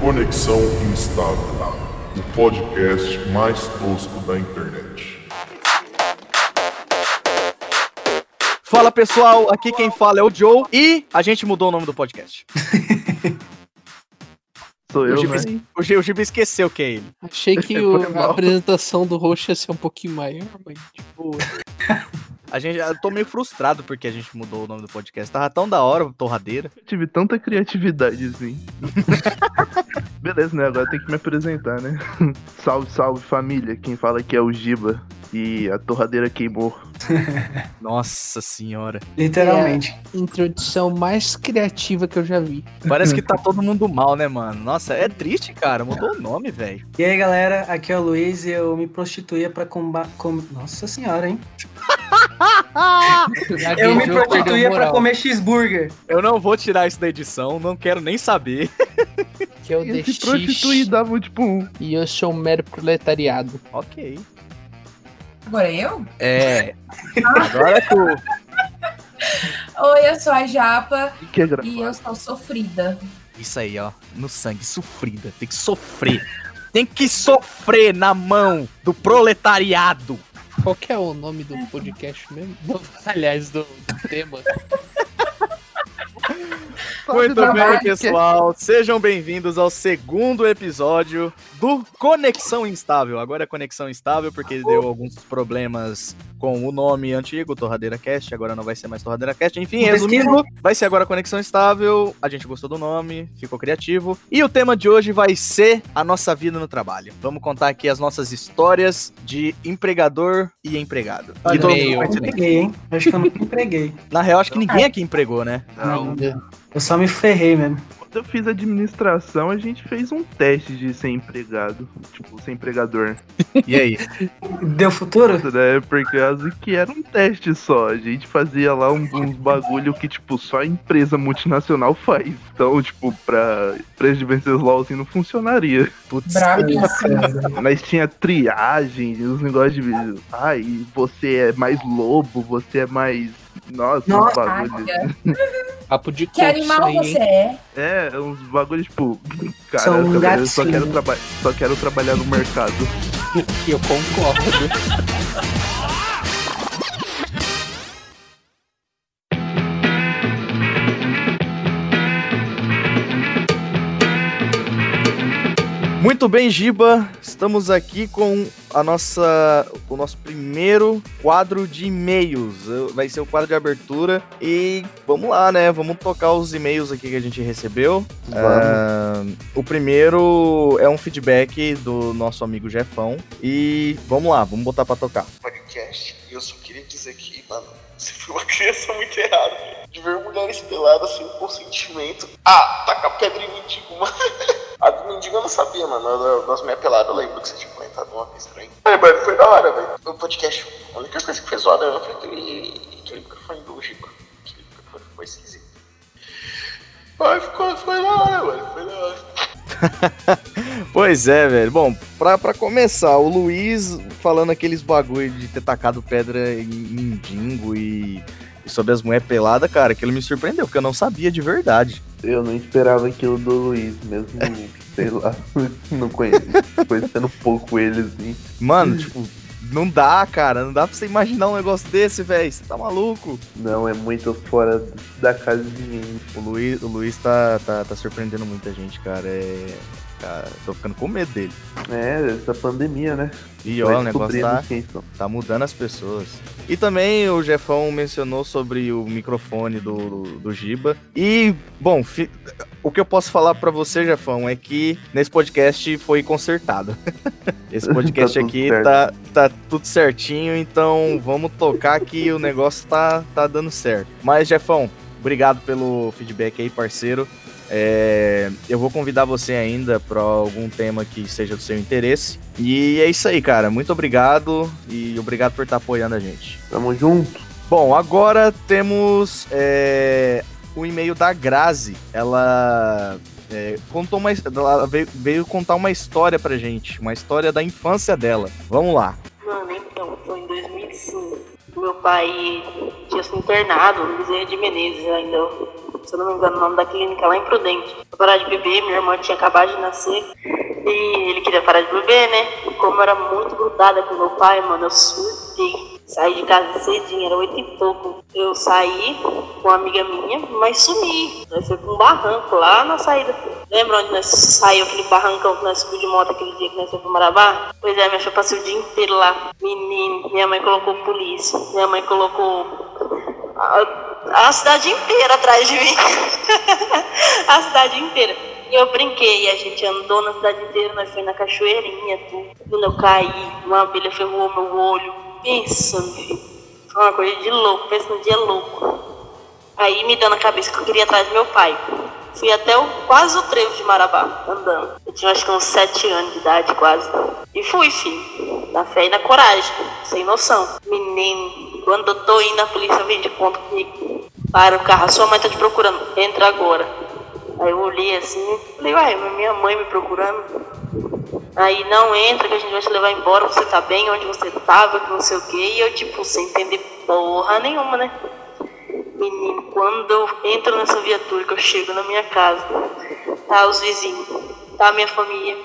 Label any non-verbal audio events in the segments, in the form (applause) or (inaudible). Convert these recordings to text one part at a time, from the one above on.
Conexão Instável, o podcast mais tosco da internet. Fala pessoal, aqui quem fala é o Joe e a gente mudou o nome do podcast. (laughs) Sou O eu, né? o Giba- o Giba esqueceu que é ele. Achei que (laughs) o- a apresentação do roxo ia ser um pouquinho maior, mas tipo. A gente, eu tô meio frustrado porque a gente mudou o nome do podcast. Tava tão da hora, torradeira. Tive tanta criatividade assim. (laughs) Beleza, né? Agora tem que me apresentar, né? (laughs) salve, salve família. Quem fala aqui é o Giba. E a torradeira queimou. (laughs) Nossa senhora. Literalmente. Introdução mais criativa que eu já vi. Parece que (laughs) tá todo mundo mal, né, mano? Nossa, é triste, cara. Mudou o nome, velho. E aí, galera, aqui é o Luiz e eu me prostituía pra combater. Nossa senhora, hein? Eu me prostituía pra comer cheeseburger. Eu não vou tirar isso da edição, não quero nem saber. Que eu E se prostituir dava tipo um. E eu sou um mero proletariado. Ok. Agora eu? É. (laughs) Agora tu. Oi, eu sou a Japa que e eu sou sofrida. Isso aí, ó. No sangue, sofrida. Tem que sofrer. Tem que sofrer na mão do proletariado. Qual que é o nome do podcast mesmo? Aliás, do, do tema. (laughs) Muito bem, pessoal. Sejam bem-vindos ao segundo episódio do Conexão Instável. Agora é Conexão Instável porque deu alguns problemas com o nome antigo, Torradeira Cast. Agora não vai ser mais Torradeira Cast. Enfim, Não resumindo, vai ser agora Conexão Instável. A gente gostou do nome, ficou criativo. E o tema de hoje vai ser a nossa vida no trabalho. Vamos contar aqui as nossas histórias de empregador e empregado. Que Olha, todo mundo eu não empreguei, hein? Acho que eu não (laughs) empreguei. Na real, acho que ninguém aqui empregou, né? Não. Eu só me ferrei mesmo. Quando eu fiz administração, a gente fez um teste de ser empregado. Tipo, ser empregador. E aí? Deu futuro? Né? Por causa que era um teste só. A gente fazia lá um- uns bagulho que, tipo, só a empresa multinacional faz. Então, tipo, pra empresa de Venceslau assim não funcionaria. Putz. Mas tinha triagem, os negócios de. Ai, você é mais lobo, você é mais. Nossa, uns Nossa, bagulhos. (laughs) Papo de Que animal aí, você hein? é? É, uns bagulhos tipo. Cara, São eu, eu só, quero traba só quero trabalhar no mercado. (laughs) Eu concordo. Muito bem, Giba. Estamos aqui com a nossa, o nosso primeiro quadro de e-mails. Vai ser o quadro de abertura e vamos lá, né? Vamos tocar os e-mails aqui que a gente recebeu. Ah, o primeiro é um feedback do nosso amigo Jefão e vamos lá, vamos botar pra tocar. podcast. E eu só queria dizer que, mano, você foi uma criança muito errada. De ver mulheres peladas sem consentimento. Ah, tacar pedra em mendigo, (laughs) mano. A do mendigo eu não sabia, mano. Das minhas peladas eu lembro que você tinha comentado uma vez mim. Aí, mano, foi da hora, velho. O podcast, a única coisa que fez zoada foi aquele, aquele microfone do Chico. Aquele microfone ficou esquisito. Mas ficou, foi da hora, mano. Foi da hora. (laughs) Pois é, velho. Bom, pra, pra começar, o Luiz falando aqueles bagulho de ter tacado pedra em mendigo e, e sobre as mulheres peladas, cara, aquilo me surpreendeu, porque eu não sabia de verdade. Eu não esperava aquilo do Luiz, mesmo, (laughs) sei lá, (laughs) não conheço, conhecendo pouco ele assim. Mano, tipo, não dá, cara. Não dá pra você imaginar um negócio desse, velho. Você tá maluco. Não, é muito fora da casa de mim. O Luiz, o Luiz tá, tá, tá surpreendendo muita gente, cara. É. Cara, tô ficando com medo dele. É, essa pandemia, né? E ó, o negócio tá, são. tá mudando as pessoas. E também o Jefão mencionou sobre o microfone do, do Giba. E, bom, fi- o que eu posso falar pra você, Jefão, é que nesse podcast foi consertado. (laughs) Esse (laughs) podcast Tá aqui certo. tá, tá tudo certinho, então vamos tocar que o negócio tá, tá dando certo. Mas, Jefão, obrigado pelo feedback aí, parceiro. É, eu vou convidar você ainda para algum tema que seja do seu interesse. E é isso aí, cara. Muito obrigado e obrigado por estar apoiando a gente. Tamo junto. Bom, agora temos é, o e-mail da Grazi. Ela é, contou uma, ela veio, veio contar uma história pra gente, uma história da infância dela. Vamos lá. Mano, então, foi em 2005. Meu pai tinha se internado no Bezerra de Menezes ainda, se eu não me engano, o nome da clínica lá em Prudente. Pra parar de beber, minha irmã tinha acabado de nascer e ele queria parar de beber, né? E como eu era muito grudada com meu pai, mano, eu surtei. Saí de casa cedinho, era oito e pouco. Eu saí com uma amiga minha, mas sumi. Nós foi pra um barranco lá na saída. Lembra onde nós saiu aquele barrancão que nós subimos de moto aquele dia que nós fomos pro Marabá? Pois é, minha filha passei o dia inteiro lá. Menino, minha mãe colocou polícia. Minha mãe colocou a, a cidade inteira atrás de mim. (laughs) a cidade inteira. E eu brinquei, a gente andou na cidade inteira, nós fomos na cachoeirinha, tudo. Quando eu caí, uma abelha ferrou meu olho. Pensa, meu filho. Foi uma coisa de louco, pensa num dia louco. Aí me deu na cabeça que eu queria atrás do meu pai. Fui até o, quase o trevo de Marabá, andando. Eu tinha acho que uns sete anos de idade, quase. E fui, filho. Na fé e na coragem, sem noção. Menino, quando eu tô indo, a polícia vem de conta comigo. Para o carro, a sua mãe tá te procurando. Entra agora. Aí eu olhei assim, falei, uai, minha mãe me procurando. Aí não entra que a gente vai te levar embora, você tá bem, onde você tava, que não sei o que. E eu, tipo, sem entender porra nenhuma, né? Menino, quando eu entro nessa viatura, que eu chego na minha casa, tá os vizinhos, tá a minha família,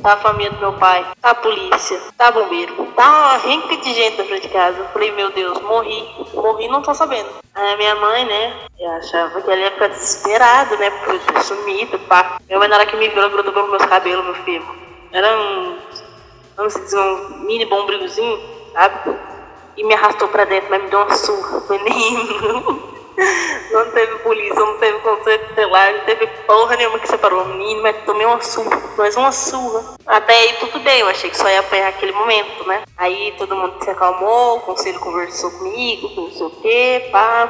tá a família do meu pai, tá a polícia, tá bombeiro, tá uma renca de gente na frente de casa. Eu falei, meu Deus, morri, morri, não tô sabendo. Aí a minha mãe, né, eu achava que ela ia ficar desesperada, né, por ter sumido, pá. Minha mãe, na hora que me viu, ela grudou meus cabelos, meu filho. Era um, vamos dizer, um mini bombrigozinho, sabe? E me arrastou pra dentro, mas me deu uma surra, menino. (laughs) Não teve polícia, não teve conselho tutelar, não teve porra nenhuma que separou o menino, mas tomei uma surra, mais uma surra. Até aí tudo bem, eu achei que só ia apanhar aquele momento, né? Aí todo mundo se acalmou, o conselho conversou comigo, não sei o quê, pá.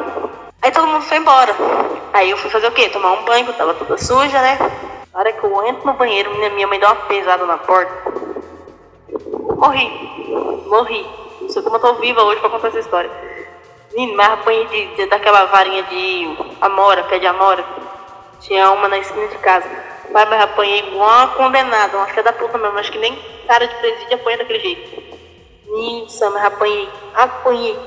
Aí todo mundo foi embora. Aí eu fui fazer o quê? Tomar um banho, eu tava toda suja, né? Na hora que eu entro no banheiro, minha, mãe deu uma pesada na porta. Morri. Morri. Não sei como eu tô viva hoje pra contar essa história. Menino, mas apanhei de, de, daquela varinha de amora, pé de amora. Tinha uma na esquina de casa. Mas, mas apanhei igual uma condenada, uma filha da puta mesmo. Acho que nem cara de presídio apanha daquele jeito. Menino, mas apanhei. Apanhei.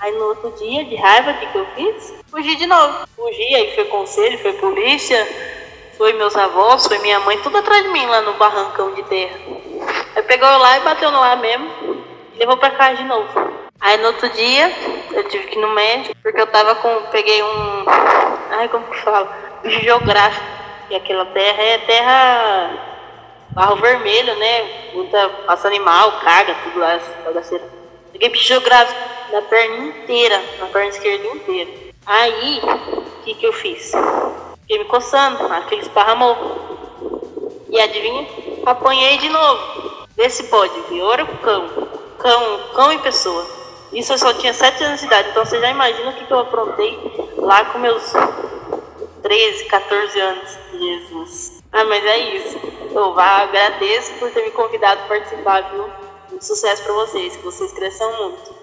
Aí no outro dia, de raiva, o que, que eu fiz? Fugi de novo. Fugi, aí foi conselho, foi polícia, foi meus avós, foi minha mãe, tudo atrás de mim lá no barrancão de terra. Aí pegou eu lá e bateu no lá mesmo levou pra casa de novo. Aí no outro dia eu tive que ir no médico, porque eu tava com. Peguei um. Ai, como que fala? Geográfico. E aquela terra é terra. Barro vermelho, né? Muita. Passa animal, caga, tudo lá, bagaceira. Peguei bicho geográfico na perna inteira, na perna esquerda inteira. Aí, o que que eu fiz? Fiquei me coçando, aquele esparramou. E adivinha? Apanhei de novo. Vê se pode, viora o cão. Cão, cão e pessoa. Isso eu só tinha 7 anos de idade, então você já imagina o que, que eu aprontei lá com meus 13, 14 anos. Jesus. Ah, mas é isso. Eu vá, agradeço por ter me convidado a participar, viu? Muito sucesso pra vocês, que vocês cresçam muito.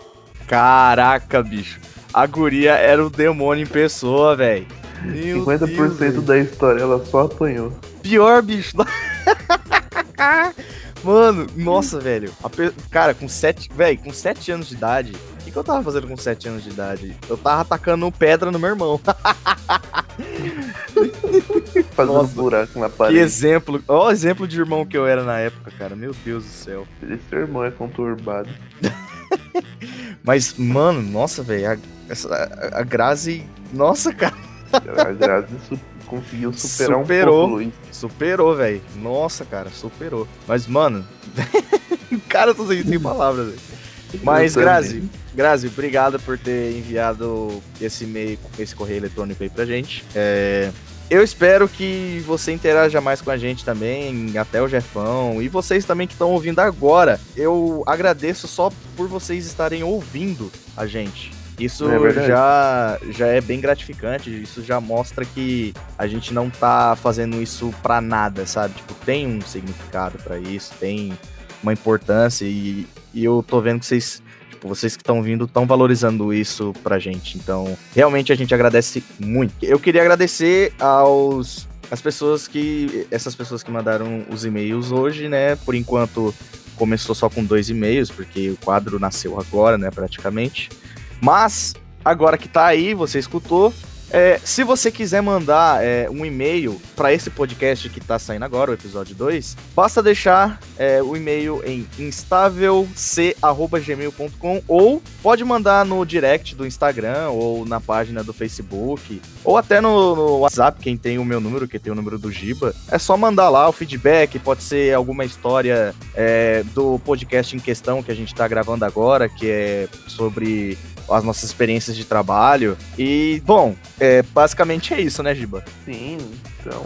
Caraca, bicho. A guria era o demônio em pessoa, velho. 50% da história ela só apanhou. Pior, bicho. (laughs) Mano, nossa, velho. Pe... Cara, com 7. Velho, com 7 anos de idade. O que, que eu tava fazendo com 7 anos de idade? Eu tava atacando pedra no meu irmão. (laughs) Fazendo nossa, buraco na parede. Que exemplo. Ó, o exemplo de irmão que eu era na época, cara. Meu Deus do céu. Esse irmão é conturbado. (laughs) Mas, mano, nossa, velho. A, a, a Grazi. Nossa, cara. Grazi conseguiu superar superou, um pouco. Superou, velho. Nossa, cara, superou. Mas, mano. (laughs) cara, eu tô sem, sem palavras, velho. Mas, Grazi, Grazi, obrigado por ter enviado esse e-mail, esse correio eletrônico aí pra gente. É, eu espero que você interaja mais com a gente também, até o Jefão, e vocês também que estão ouvindo agora. Eu agradeço só por vocês estarem ouvindo a gente. Isso é já, já é bem gratificante, isso já mostra que a gente não tá fazendo isso pra nada, sabe? Tipo, tem um significado para isso, tem uma importância e, e eu tô vendo que vocês, tipo, vocês que estão vindo estão valorizando isso pra gente. Então, realmente a gente agradece muito. Eu queria agradecer aos as pessoas que essas pessoas que mandaram os e-mails hoje, né? Por enquanto começou só com dois e-mails, porque o quadro nasceu agora, né, praticamente. Mas, agora que tá aí, você escutou. é, se você quiser mandar é, um e-mail para esse podcast que tá saindo agora, o episódio 2, basta deixar é, o e-mail em instávelc.gmail.com ou pode mandar no direct do Instagram ou na página do Facebook ou até no, no WhatsApp, quem tem o meu número, que tem o número do Giba. É só mandar lá o feedback, pode ser alguma história é, do podcast em questão que a gente tá gravando agora, que é sobre as nossas experiências de trabalho. E, bom, é, basicamente é isso, né, Giba? Sim, então.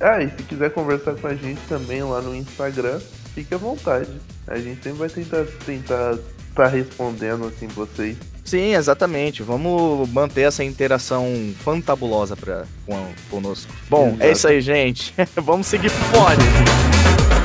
Ah, e se quiser conversar com a gente também lá no Instagram, fique à vontade. A gente sempre vai tentar tentar estar respondendo assim vocês. Sim, exatamente. Vamos manter essa interação fantabulosa pra, com, conosco. Bom, Exato. é isso aí, gente. (laughs) Vamos seguir pro.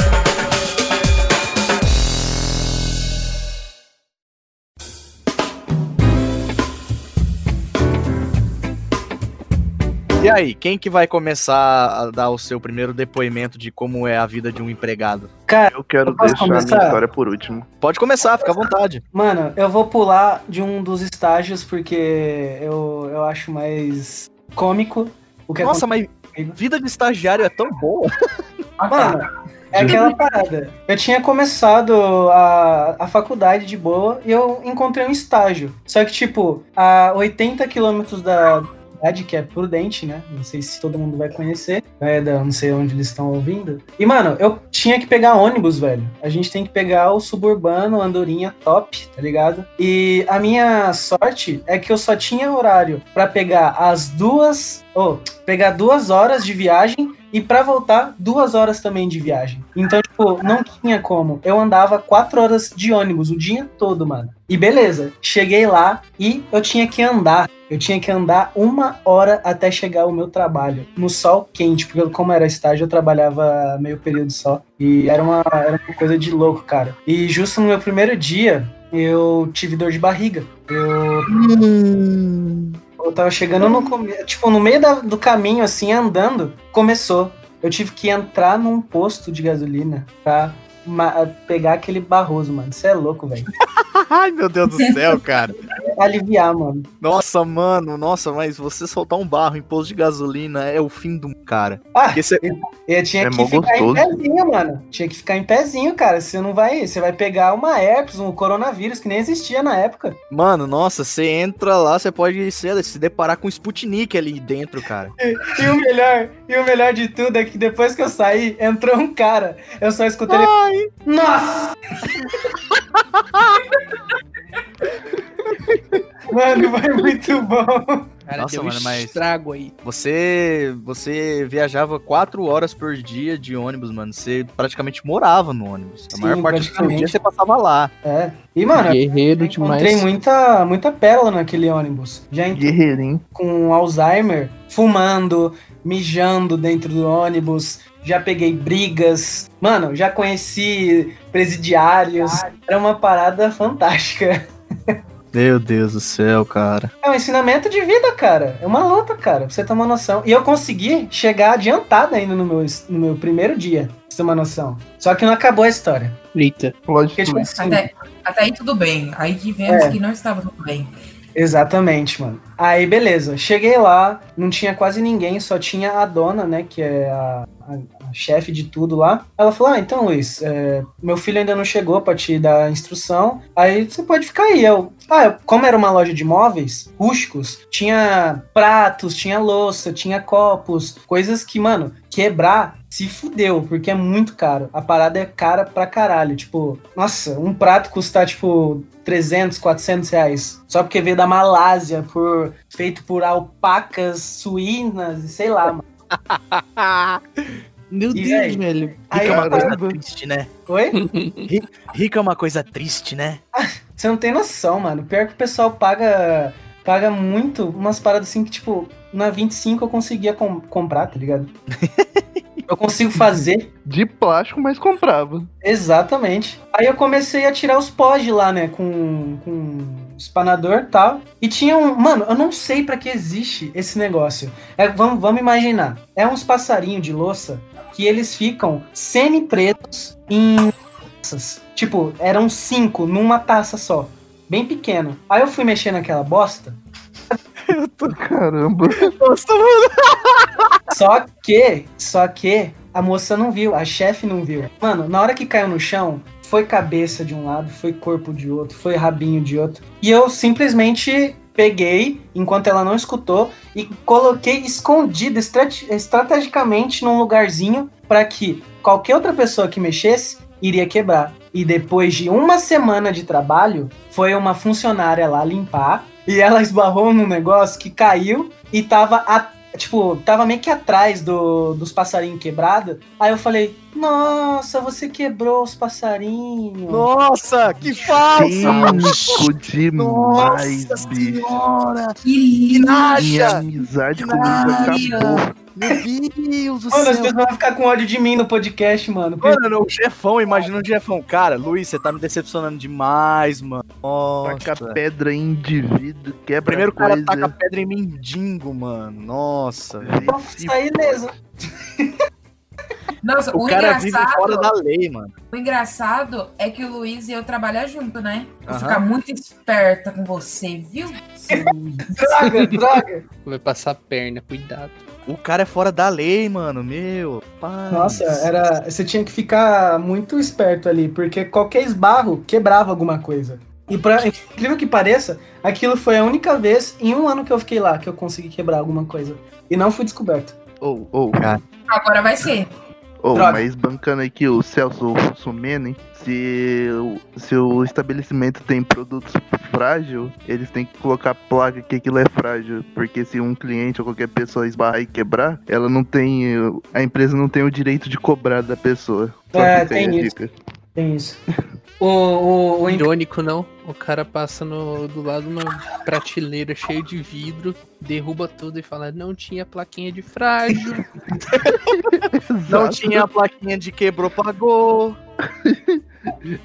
E aí, quem que vai começar a dar o seu primeiro depoimento de como é a vida de um empregado? Cara, Eu quero Eu deixar minha começar? história por último. Pode começar, fica à vontade. mano, eu vou pular de um dos estágios porque eu, eu acho mais cômico o que Nossa, mas vida de estagiário é tão boa. (laughs) Mano, é aquela parada. Eu tinha começado a, a faculdade de boa e eu encontrei um estágio. Só que, tipo, a 80 quilômetros da cidade, que é Prudente, né? Não sei se todo mundo vai conhecer. É, da, não sei onde eles estão ouvindo. E, mano, eu tinha que pegar ônibus, velho. A gente tem que pegar o suburbano, andorinha top, tá ligado? E a minha sorte é que eu só tinha horário pra pegar as duas. Oh, pegar duas horas de viagem e pra voltar, duas horas também de viagem. Então, tipo, não tinha como. Eu andava quatro horas de ônibus o dia todo, mano. E beleza, cheguei lá e eu tinha que andar. Eu tinha que andar uma hora até chegar ao meu trabalho, no sol quente, porque como era estágio, eu trabalhava meio período só. E era uma, era uma coisa de louco, cara. E justo no meu primeiro dia, eu tive dor de barriga. Eu eu tava chegando no come... tipo no meio da- do caminho assim andando, começou. Eu tive que entrar num posto de gasolina pra pegar aquele barroso, mano. Você é louco, velho. (laughs) Ai, meu Deus do céu, cara. Aliviar, mano. Nossa, mano, nossa, mas você soltar um barro em posto de gasolina é o fim do cara. Ah, Porque você- eu tinha É que ficar gostoso. em pezinho, mano. Tinha que ficar em pezinho, cara. Você não vai, você vai pegar uma herpes, um coronavírus que nem existia na época. Mano, nossa, você entra lá, você pode se, se deparar com Sputnik ali dentro, cara. (laughs) E o melhor, e o melhor de tudo é que depois que eu saí, entrou um cara. Eu só escutei ele. Nossa! (laughs) Mano, foi muito bom. Cara, Nossa, deu mano, mas- estrago aí. Você você viajava quatro horas por dia de ônibus, mano. Você praticamente morava no ônibus. A Sim, maior parte do dia você passava lá. É. E, mano, eu Guerreiro encontrei demais. muita, muita pérola naquele ônibus. Já entrei Guerreirinho. com Alzheimer, fumando, mijando dentro do ônibus. Já peguei brigas. Mano, já conheci presidiários. Era uma parada fantástica. Meu Deus do céu, cara. É um ensinamento de vida, cara. É uma luta, cara, pra você ter uma noção. E eu consegui chegar adiantado ainda no meu, no meu primeiro dia, pra você ter uma noção. Só que não acabou a história. Eita. Porque, tipo twist. assim, Até, até aí tudo bem. Aí que vemos É. que não estava tudo bem. Exatamente, mano. Aí, beleza. Cheguei lá, não tinha quase ninguém, só tinha a dona, né, que é a, a- a chefe de tudo lá. Ela falou: Ah, então, Luiz, é, meu filho ainda não chegou pra te dar instrução, aí você pode ficar aí. Eu, ah, como era uma loja de móveis rústicos, tinha pratos, tinha louça, tinha copos, coisas que, mano, quebrar se fudeu, porque é muito caro. A parada é cara pra caralho. Tipo, nossa, um prato custar, tipo, 300, 400 reais. Só porque veio da Malásia, por, feito por alpacas suínas e sei lá, mano. (laughs) Meu E Deus, aí? velho. Aí, (laughs) Rica é uma coisa triste, né? Oi? Rica é uma coisa triste, né? Você não tem noção, mano. Pior que o pessoal paga paga muito umas paradas assim que, tipo, na 25 eu conseguia com- comprar, tá ligado? (laughs) eu consigo fazer. De plástico, mas comprava. Exatamente. Aí eu comecei a tirar os pós de lá, né? Com, com espanador e tal. E tinha um. Mano, eu não sei pra que existe esse negócio. É, vamos, vamos imaginar. É uns passarinhos de louça que eles ficam semi-pretos em taças. Tipo, eram cinco numa taça só. bem pequeno. Aí eu fui mexer naquela bosta, (laughs) Caramba. (laughs) Nossa, mano. só que, só que a moça não viu, a chefe não viu. Mano, na hora que caiu no chão, foi cabeça de um lado, foi corpo de outro, foi rabinho de outro. E eu simplesmente peguei, enquanto ela não escutou, e coloquei escondido estrate- estrategicamente num lugarzinho para que qualquer outra pessoa que mexesse iria quebrar. E depois de uma semana de trabalho, foi uma funcionária lá limpar e ela esbarrou num negócio que caiu e tava a- Tipo, tava meio que atrás do, dos passarinhos quebrados. Aí eu falei, nossa, você quebrou os passarinhos. Nossa, que falso! Cinco demais, Nossa bicho. senhora! Que Que lindo. Minha amizade Que comigo naja. acabou. Meu Deus do Mano, as céu! pessoas vão ficar com ódio de mim no podcast, mano. Mano, o chefão, imagina o chefão. Cara, Luiz, você tá me decepcionando demais, mano. Taca Nossa. pedra em indivíduo, quebra Primeiro o cara coisa. taca pedra em mendigo, mano. Nossa. Vou sair ileso. Nossa, O o, cara vive engraçado, fora da lei, mano. o engraçado é que o Luiz e eu trabalhar junto, né? Vou ficar muito esperta com você, viu? (laughs) Droga, droga. Vai passar a perna, cuidado. O cara é fora da lei, mano. Meu. Paz. Nossa, era. Você tinha que ficar muito esperto ali, porque qualquer esbarro quebrava alguma coisa. E pra incrível que pareça, aquilo foi a única vez em um ano que eu fiquei lá que eu consegui quebrar alguma coisa. E não fui descoberto. Ou, ou, Agora vai ser. ou, Droga. mas bancando aqui o Celso Sumene, se, o- se o estabelecimento tem produtos frágil, eles têm que colocar placa que aquilo é frágil. Porque se um cliente ou qualquer pessoa esbarrar e quebrar, ela não tem. A empresa não tem o direito de cobrar da pessoa. Só É, tem a isso. dica. Tem isso. (laughs) O, o, o, Irônico, não? O cara passa no, do lado de uma prateleira cheia de vidro, derruba tudo e fala, não tinha plaquinha de frágil. (laughs) Não tinha a plaquinha de quebrou, pagou. (laughs)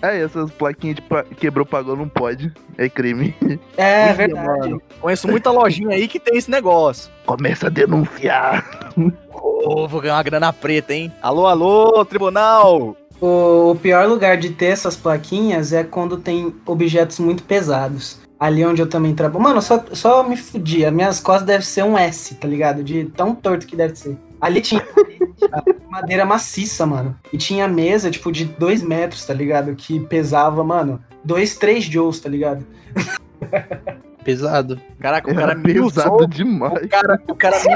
É, essas plaquinhas de quebrou, pagou, não pode. É crime. É Ih, verdade. mano. Conheço muita lojinha aí que tem esse negócio. Começa a denunciar. Ô, vou ganhar uma grana preta, hein? Alô, alô, tribunal! O, pior lugar de ter essas plaquinhas é quando tem objetos muito pesados. Ali onde eu também trabalho. Mano, só, só me fudi. As minhas costas devem ser um S, tá ligado? De tão torto que deve ser. Ali tinha (laughs) madeira maciça, mano. E tinha mesa, tipo, de dois metros, tá ligado? Que pesava, mano, dois, três joules, tá ligado? (laughs) Pesado. Caraca, o Era cara me pesado usou. demais. O cara, o cara me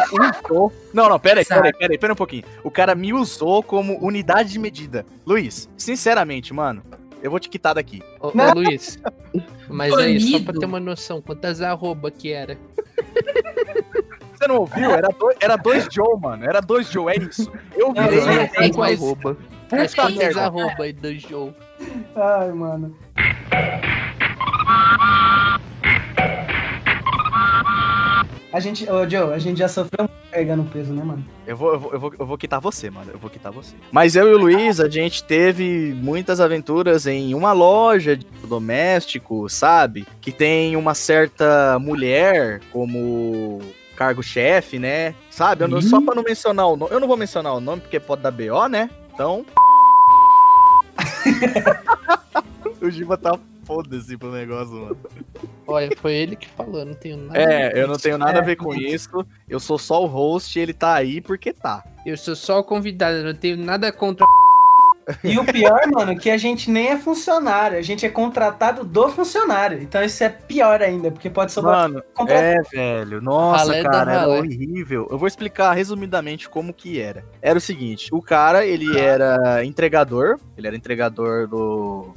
usou. Não, não, pera aí, pera aí, pera aí, pera um pouquinho. O cara me usou como unidade de medida. Luiz, sinceramente, mano, eu vou te quitar daqui. Ô, ô, Não. Luiz. Mas aí, só pra ter uma noção, quantas arroba que era? Você não ouviu? Era dois, era dois Joe, mano. Era dois Joe, é isso. Eu não, e não. fiz Mas- mais Arroba. Puta quantas merda. arroba aí do jogo? Ai, mano. A gente, ô Joe, a gente já sofreu carregando peso, né, mano? Eu vou, eu, vou, eu, vou, eu vou quitar você, mano. Eu vou quitar você. Mas eu e o Luiz, a gente teve muitas aventuras em uma loja de doméstico, sabe? Que tem uma certa mulher como cargo-chefe, né? Sabe? Eu só pra não mencionar o nome. Eu não vou mencionar o nome porque pode dar BO, né? Então. (laughs) o Giba tá foda-se pro negócio, mano. Olha, foi ele que falou, eu não tenho nada. É, eu não tenho nada a É, ver com isso. Eu sou só o host e ele tá aí porque tá. Eu sou só o convidado, eu não tenho nada contra. E o pior, mano, é que a gente nem é funcionário, a gente é contratado do funcionário. Então isso é pior ainda, porque pode sobrar Mano, contratado. é, velho. Nossa, Ralé da cara, era ralé. horrível. Eu vou explicar resumidamente como que era. Era o seguinte, o cara, ele era entregador, ele era entregador do...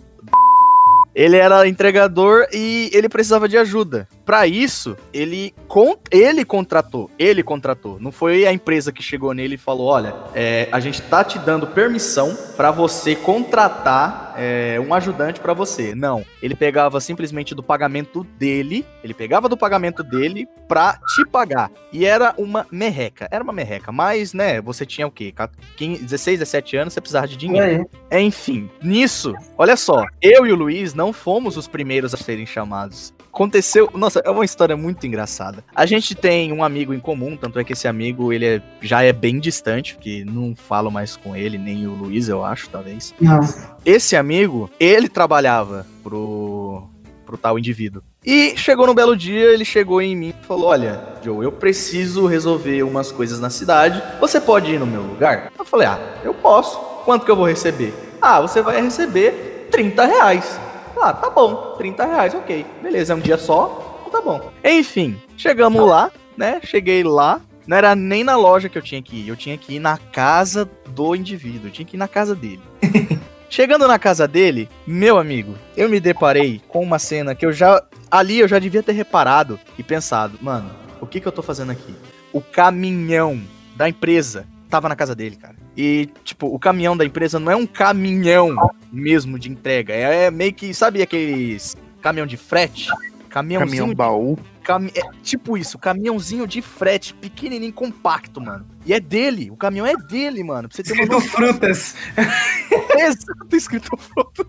Ele era entregador e ele precisava de ajuda. Pra isso, ele, con ele contratou. Ele contratou. Não foi a empresa que chegou nele e falou: olha, é, a gente tá te dando permissão pra você contratar é, um ajudante pra você. Não. Ele pegava simplesmente do pagamento dele. Ele pegava do pagamento dele pra te pagar. E era uma merreca. Era uma merreca. Mas, né, você tinha o quê? 15, 16, 17 anos, você precisava de dinheiro. É, Enfim, nisso, olha só, eu e o Luiz não fomos os primeiros a serem chamados. Aconteceu, nossa, é uma história muito engraçada. A gente tem um amigo em comum, tanto é que esse amigo ele é- já é bem distante, porque não falo mais com ele, nem o Luiz, eu acho, talvez. Não. Esse amigo, ele trabalhava pro pro tal indivíduo. E chegou no belo dia, ele chegou em mim e falou: Olha, Joe, eu preciso resolver umas coisas na cidade. Você pode ir no meu lugar? Eu falei: Ah, eu posso. Quanto que eu vou receber? Ah, você vai receber 30 reais. Ah, tá bom, 30 reais, ok. Beleza, é um dia só, tá bom. Enfim, chegamos lá, né? Cheguei lá. Não era nem na loja que eu tinha que ir, eu tinha que ir na casa do indivíduo, eu tinha que ir na casa dele. (laughs) Chegando na casa dele, meu amigo, eu me deparei com uma cena que eu já. Ali eu já devia ter reparado e pensado, mano, o que que eu tô fazendo aqui? O caminhão da empresa tava na casa dele, cara. E, tipo, o caminhão da empresa não é um caminhão mesmo de entrega. É meio que, sabe aqueles caminhão de frete? Caminhãozinho Caminhão baú. Cami- é tipo isso, caminhãozinho de frete, pequenininho, compacto, mano. E é dele, o caminhão é dele, mano. Pra você ter uma noção. frutas. (laughs) Exato, escrito fruta.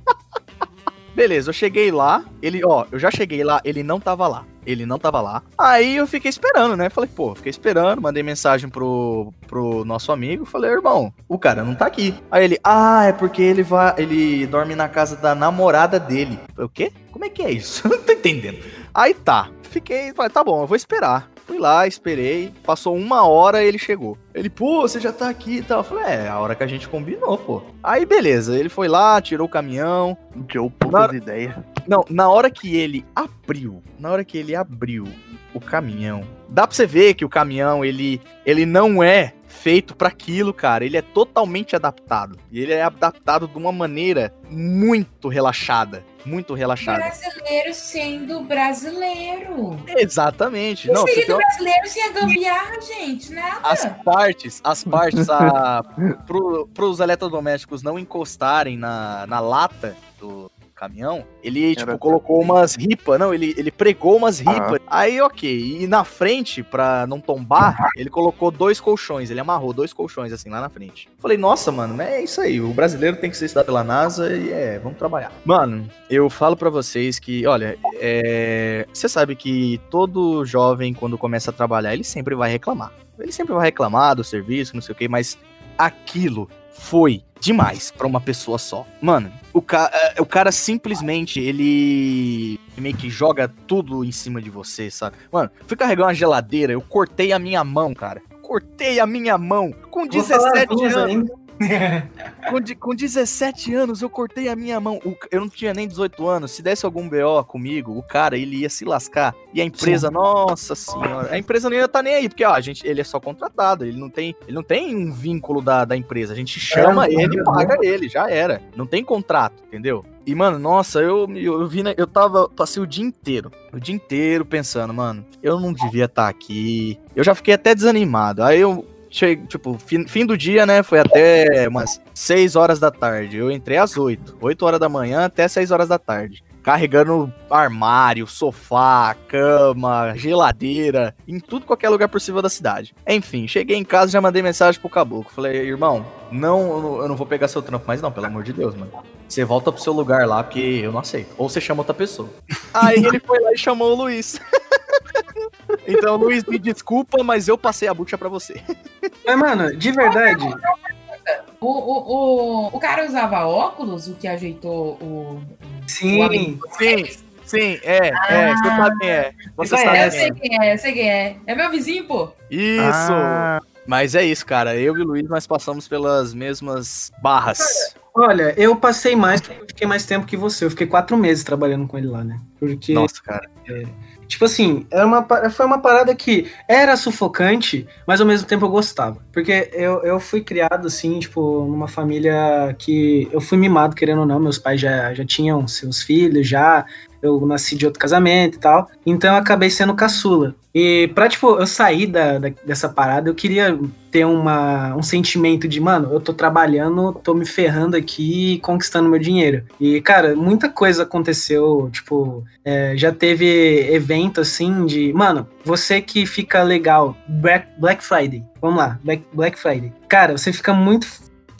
Beleza, eu cheguei lá, ele, ó, eu já cheguei lá, ele não tava lá. Ele não tava lá. Aí eu fiquei esperando, né? Falei, pô, fiquei esperando, mandei mensagem pro, pro nosso amigo. Falei, irmão, o cara não tá aqui. Aí ele, ah, é porque ele vai. Ele dorme na casa da namorada dele. Falei, o quê? Como é que é isso? (laughs) Não tô entendendo. Aí tá. Fiquei, falei, tá bom, eu vou esperar. Fui lá, esperei. Passou uma hora ele chegou. Ele, pô, você já tá aqui e tal. Eu falei, é, a hora que a gente combinou, pô. Aí beleza, ele foi lá, tirou o caminhão. Joe, putas Na- ideias. Não, na hora que ele abriu, na hora que ele abriu o caminhão, dá pra você ver que o caminhão, ele, ele não é feito pra aquilo, cara. Ele é totalmente adaptado. E ele é adaptado de uma maneira muito relaxada. Muito relaxada. Brasileiro sendo brasileiro. Exatamente. Não, seria do brasileiro sem a gambiarra, gente, nada. as partes, as partes a, pro, pros eletrodomésticos não encostarem na, na lata do caminhão, ele, tipo, Era- colocou umas ripas, não, ele, ele pregou umas Ah. ripas. Aí, ok. E na frente, pra não tombar, ele colocou dois colchões, ele amarrou dois colchões, assim, lá na frente. Falei, nossa, mano, é isso aí, o brasileiro tem que ser estudado pela NASA e é, vamos trabalhar. Mano, eu falo pra vocês que, olha, é... Você sabe que todo jovem, quando começa a trabalhar, ele sempre vai reclamar. Ele sempre vai reclamar do serviço, não sei o que, mas aquilo foi demais pra uma pessoa só. Mano, o, ca eh, o cara simplesmente, ele meio que joga tudo em cima de você, sabe? Mano, fui carregar uma geladeira, eu cortei a minha mão, cara. Cortei a minha mão com Vou falar 17 duas anos. ainda. Com, de- com 17 anos, eu cortei a minha mão. O- eu não tinha nem 18 anos. Se desse algum BO comigo, o cara, ele ia se lascar. E a empresa, nossa senhora. A empresa não ia estar nem aí, porque, ó, a gente, ele é só contratado. Ele não tem, ele não tem um vínculo da, da empresa. A gente chama É, ele e é, paga ele, já era. Não tem contrato, entendeu? E, mano, nossa, eu, eu, eu vi, né, eu tava, passei o dia inteiro, o dia inteiro pensando, mano, eu não devia estar aqui. Eu já fiquei até desanimado. Aí eu cheguei, tipo, fim, fim do dia, né, foi até umas 6 horas da tarde. Eu entrei às 8, 8 horas da manhã até 6 horas da tarde. Carregando armário, sofá, cama, geladeira, em tudo qualquer lugar possível da cidade. Enfim, cheguei em casa e já mandei mensagem pro caboclo. Falei, irmão, não, eu não- eu não vou pegar seu trampo mais não, pelo amor de Deus, mano. Você volta pro seu lugar lá, porque eu não aceito. Ou você chama outra pessoa. (laughs) Aí ele foi lá e chamou o Luiz. (laughs) então, Luiz, me desculpa, mas eu passei a bucha pra você. Mas, mano, de verdade, O, o, o, o cara usava óculos, o que ajeitou o. sim. amigo. Sim, sim, é, é, você sabe quem é. Você sabe Eu quem sei é. quem é, eu sei quem é. É meu vizinho, pô. Isso! Ah, Mas é isso, cara. Eu e o Luiz, nós passamos pelas mesmas barras. Olha, eu passei mais, eu fiquei mais tempo que você. Eu fiquei quatro meses trabalhando com ele lá, né? Porque, Nossa, cara. Tipo assim, era uma, foi uma parada que era sufocante, mas ao mesmo tempo eu gostava. Porque eu, eu fui criado, assim, tipo, numa família que eu fui mimado, querendo ou não. Meus pais já, já tinham seus filhos, já. Eu nasci de outro casamento e tal. Então eu acabei sendo caçula. E pra, tipo, eu sair da, da- dessa parada, eu queria ter uma, um sentimento de, mano, eu tô trabalhando, tô me ferrando aqui e conquistando meu dinheiro. E, cara, muita coisa aconteceu, tipo, é, já teve evento assim de, mano, você que fica legal, Black, Black Friday, vamos lá, Black, Black Friday. Cara, você fica muito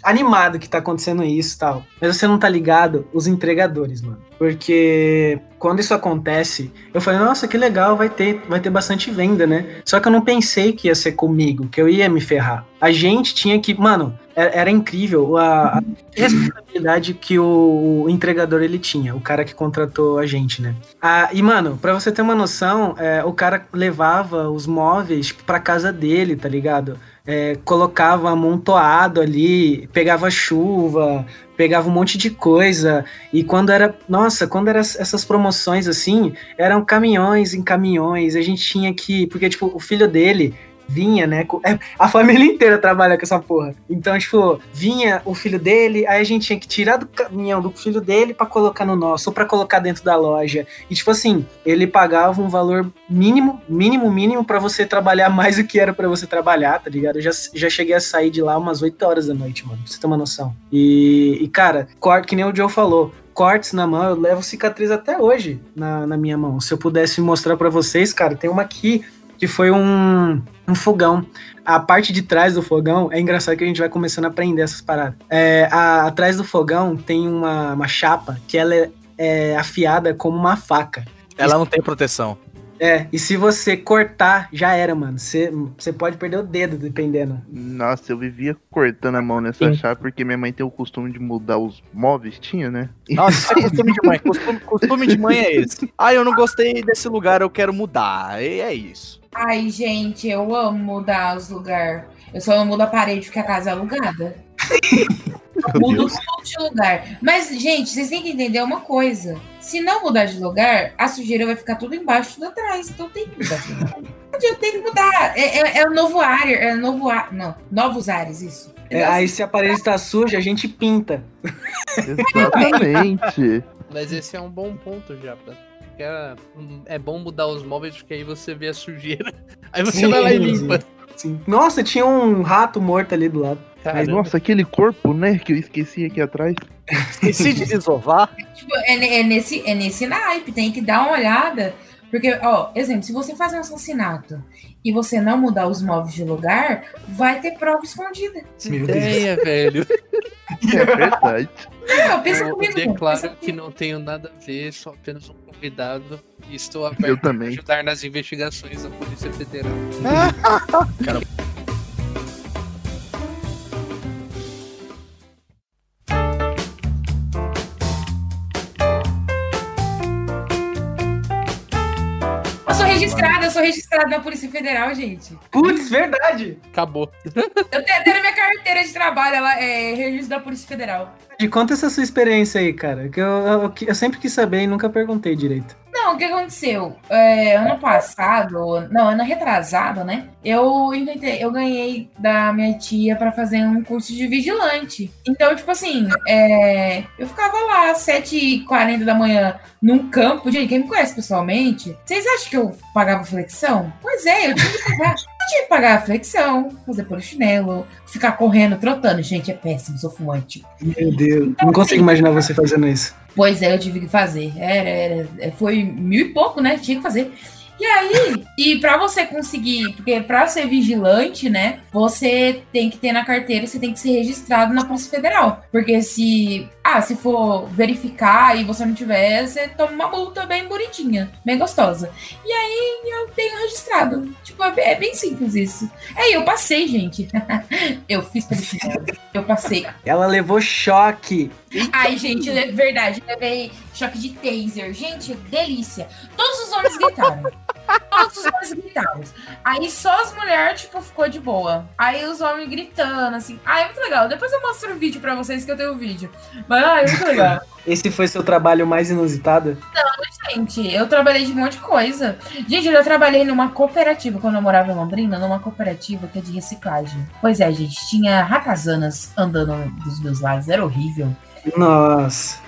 animado que tá acontecendo isso e tal. Mas você não tá ligado os entregadores, mano. Porque quando isso acontece, eu falei, nossa, que legal, vai ter, vai ter bastante venda, né? Só que eu não pensei que ia ser comigo, que eu ia me ferrar. A gente tinha que, mano, era, era incrível a, a responsabilidade que o, o entregador ele tinha, o cara que contratou a gente, né? Ah, e, mano, pra você ter uma noção, é, o cara levava os móveis pra casa dele, tá ligado? É, colocava amontoado ali, pegava chuva, pegava um monte de coisa. E quando era, nossa, quando eram essas promoções assim, eram caminhões em caminhões. A gente tinha que, porque tipo, o filho dele vinha, né? é, a família (laughs) inteira trabalha com essa porra. Então, tipo, vinha o filho dele, aí a gente tinha que tirar do caminhão do filho dele pra colocar no nosso, ou pra colocar dentro da loja. E, tipo assim, ele pagava um valor mínimo, mínimo, mínimo pra você trabalhar mais do que era pra você trabalhar, tá ligado? Eu já, já cheguei a sair de lá umas 8 horas da noite, mano, pra você ter uma noção. E, e cara, corte, que nem o Joe falou, cortes na mão, eu levo cicatriz até hoje na, na minha mão. Se eu pudesse mostrar pra vocês, cara, tem uma aqui que foi um, um fogão. A parte de trás do fogão é engraçado que a gente vai começando a aprender essas paradas. É, a- atrás do fogão tem uma, uma chapa que ela é, é afiada como uma faca. Ela não tem proteção. É, e se você cortar, já era, mano. Você você pode perder o dedo, dependendo. Nossa, eu vivia cortando a mão nessa Sim. chave porque minha mãe tem o costume de mudar os móveis, tinha, né? Nossa, (laughs) é costume de mãe. Costume, costume de mãe é esse. Ah, eu não gostei desse lugar, eu quero mudar. E é isso. Ai, gente, eu amo mudar os lugares. Eu só não mudo a parede porque a casa é alugada. Eu mudo tudo de lugar. Mas, gente, vocês têm que entender uma coisa. Se não mudar de lugar, a sujeira vai ficar tudo embaixo tudo atrás. Então tem que mudar de lugar. Eu tenho que mudar. É, é, é o novo área. É o novo ar. Não, novos ares, isso. É, aí se a parede tá suja, a gente pinta. Exatamente. (laughs) Mas esse é um bom ponto, Japa. Que É, é bom mudar os móveis, porque aí você vê a sujeira. (laughs) Aí você vai lá e limpa. Sim. Nossa, tinha um rato morto ali do lado. Cara, Nossa, aquele corpo, né, que eu esqueci aqui atrás. Esqueci de desovar. Tipo, é, ne- é nesse, é nesse naipe, tem que dar uma olhada. Porque, ó, exemplo, se você faz um assassinato e você não mudar os móveis de lugar, vai ter prova escondida. que ideia, velho. (laughs) É verdade. Não, pensa Eu comigo. declaro pensa que não tenho nada a ver, sou apenas um convidado e estou aberto também. ajudar nas investigações da Polícia Federal. (laughs) Eu sou registrada na Polícia Federal, gente. Putz, verdade! Acabou. Eu tenho até na minha carteira de trabalho, ela é registro da Polícia Federal. E conta essa sua experiência aí, cara. Que eu, eu, eu sempre quis saber e nunca perguntei direito. Não, o que aconteceu? É, ano passado, não, ano retrasado, né? Eu inventei, eu ganhei da minha tia pra fazer um curso de vigilante. Então, tipo assim, é, eu ficava lá às 7h40 da manhã num campo. Gente, quem me conhece pessoalmente, vocês acham que eu pagava flexão? Pois é, eu tinha que pagar. Tinha que pagar a flexão, fazer polichinelo, ficar correndo, trotando. Gente, é péssimo, sou fumante. Meu Deus, não consigo imaginar você fazendo isso. Pois é, eu tive que fazer. Era, era, foi mil e pouco, né? Tinha que fazer. E aí, e pra você conseguir, porque pra ser vigilante, né, você tem que ter na carteira, você tem que ser registrado na Polícia Federal. Porque se, ah, se for verificar e você não tiver, você toma uma multa bem bonitinha, bem gostosa. E aí eu tenho registrado. Tipo, é, bem- é simples isso. Aí eu passei, gente. (laughs) eu fiz chinelo. Eu passei. Ela levou choque. Ai, gente, é verdade, levei choque de taser. Gente, delícia. Todos os homens gritaram. Todos os homens gritaram. Aí só as mulheres, tipo, ficou de boa. Aí os homens gritando, assim. Ai, muito legal. Depois eu mostro o vídeo pra vocês que eu tenho o vídeo. Mas, ai, muito legal. (laughs) Esse foi seu trabalho mais inusitado? Gente, eu trabalhei de um monte de coisa. Gente, eu já trabalhei numa cooperativa quando eu morava em Londrina, numa cooperativa que é de reciclagem. Pois é, gente, tinha ratazanas andando dos meus lados, era horrível. Nossa.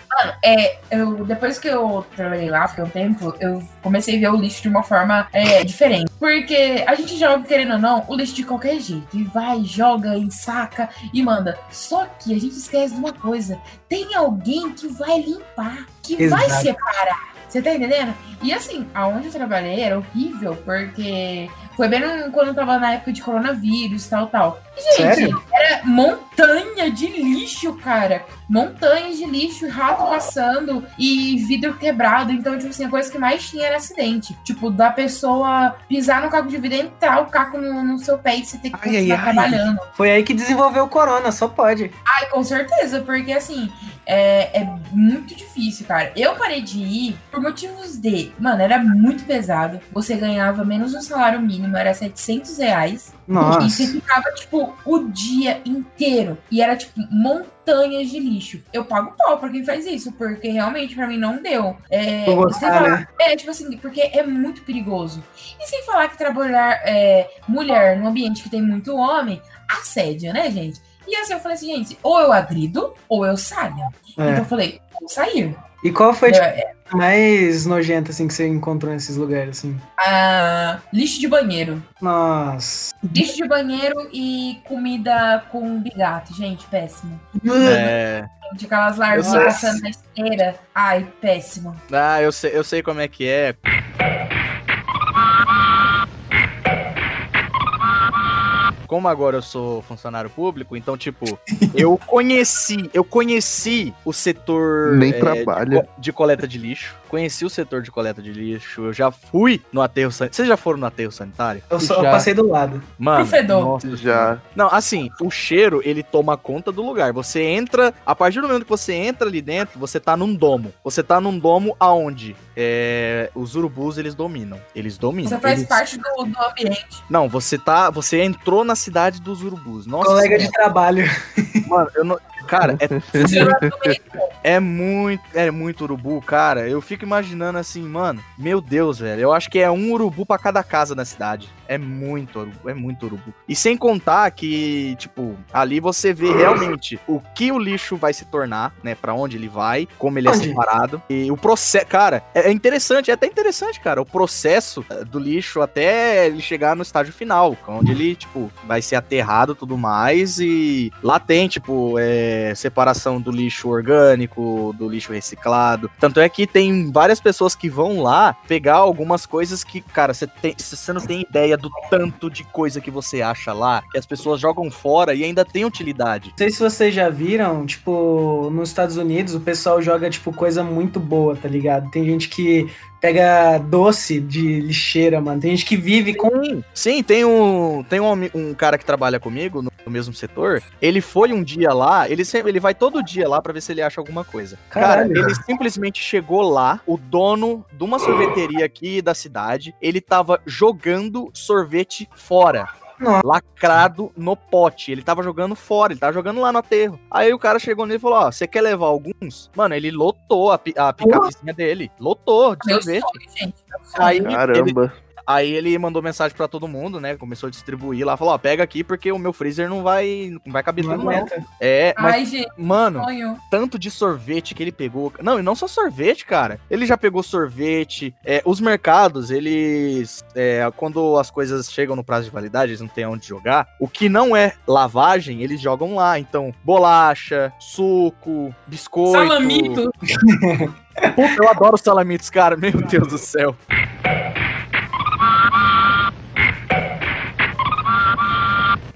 É, eu, depois que eu trabalhei lá, fiquei um tempo, eu comecei a ver o lixo de uma forma é, diferente. Porque a gente joga, querendo ou não, o lixo de qualquer jeito. E vai, joga, ensaca e manda. Só que a gente esquece de uma coisa: tem alguém que vai limpar, que vai Exato. separar. Você tá entendendo? E assim, aonde eu trabalhei era horrível, porque Foi bem quando eu tava na época de coronavírus, tal, tal. E, gente, Sério? era montanha de lixo, cara. Montanhas de lixo, rato passando e vidro quebrado. Então, tipo assim, a coisa que mais tinha era acidente. Tipo, da pessoa pisar no caco de vidro, entrar o caco no, no seu pé e você ter que ai, continuar ai. trabalhando. Foi aí que desenvolveu o corona, só pode. Ai, com certeza, porque assim, é, é muito difícil, cara. Eu parei de ir por motivos de. Mano, era muito pesado. Você ganhava menos um salário mínimo, era 700 reais. E você Nossa. ficava, tipo, o dia inteiro. E era, tipo, montanhas de lixo. Eu pago pau pra quem faz isso, porque realmente pra mim não deu. É, gostar, falar- né? é, tipo assim, porque é muito perigoso. E sem falar que trabalhar é, mulher num ambiente que tem muito homem, assédio, né, gente? E assim, eu falei assim, gente, ou eu agrido, ou eu saio. Então É. eu falei, vou sair. E qual foi tipo, É, mais nojenta assim que você encontrou nesses lugares assim? ah, lixo de banheiro. Nossa. Lixo de banheiro e comida com bigato, gente, péssimo. É. De aquelas larvinhas Nossa. passando na esteira. Ai, péssimo. Ah, eu sei, eu sei como é que é. Como agora eu sou funcionário público, então, tipo, eu (laughs) conheci, eu conheci o setor Nem é, trabalha. De, de coleta de lixo. Conheci o setor de coleta de lixo. Eu já fui no aterro sanitário. Vocês já foram no aterro sanitário? Eu só eu Já. passei do lado. Mano, nossa Já. não, assim, o cheiro, ele toma conta do lugar. Você entra, a partir do momento que você entra ali dentro, você tá num domo. Você tá num domo aonde? É, os urubus, eles dominam. Eles dominam. Você faz Eles- parte do, do ambiente. Não, você tá, você entrou na cidade dos urubus. Nossa, Colega de senhora. trabalho. mano, eu não, cara, é. (laughs) (laughs) É muito, é muito urubu, cara. Eu fico imaginando assim, mano. Meu Deus, velho. Eu acho que é um urubu pra cada casa na cidade. É muito urubu, é muito urubu. E sem contar que, tipo, ali você vê realmente o que o lixo vai se tornar, né? Pra onde ele vai, como ele é separado. E o processo, cara, é é interessante, é até interessante, cara. O processo eh, do lixo até ele chegar no estágio final, onde ele, tipo, vai ser aterrado e tudo mais. E lá tem, tipo, é, separação do lixo orgânico, do lixo reciclado. Tanto é que tem várias pessoas que vão lá pegar algumas coisas que, cara, você não tem ideia do tanto de coisa que você acha lá, que as pessoas jogam fora e ainda tem utilidade. Não sei se vocês já viram, tipo, nos Estados Unidos o pessoal joga, tipo, coisa muito boa, tá ligado? Tem gente que pega doce de lixeira, mano. Tem gente que vive com. Sim, sim, tem um, tem um, um cara que trabalha comigo no, no mesmo setor. Ele foi um dia lá, ele sempre, ele vai todo dia lá pra ver se ele acha alguma coisa. Caralho. Cara, ele simplesmente chegou lá, o dono de uma sorveteria aqui da cidade, ele tava jogando sorvete fora. Nossa. Lacrado no pote. Ele tava jogando fora, ele tava jogando lá no aterro. Aí o cara chegou nele e falou: Ó, você quer levar alguns? Mano, ele lotou a, pi- a picapezinha dele. Lotou de sonho. Aí ele, Caramba. Aí ele mandou mensagem pra todo mundo, né? Começou a distribuir lá, falou: ó, pega aqui porque o meu freezer não vai, não vai caber Não tudo, não. É, mas, Ai, gente, mano, sonho. tanto de sorvete que ele pegou. Não, e não só sorvete, cara. Ele já pegou sorvete. É, os mercados, eles. é, quando as coisas chegam no prazo de validade, eles não têm onde jogar. O que não é lavagem, eles jogam lá. Então, bolacha, suco, biscoito. Salamito. (laughs) Puta, eu adoro salamitos, cara. Meu Deus do céu.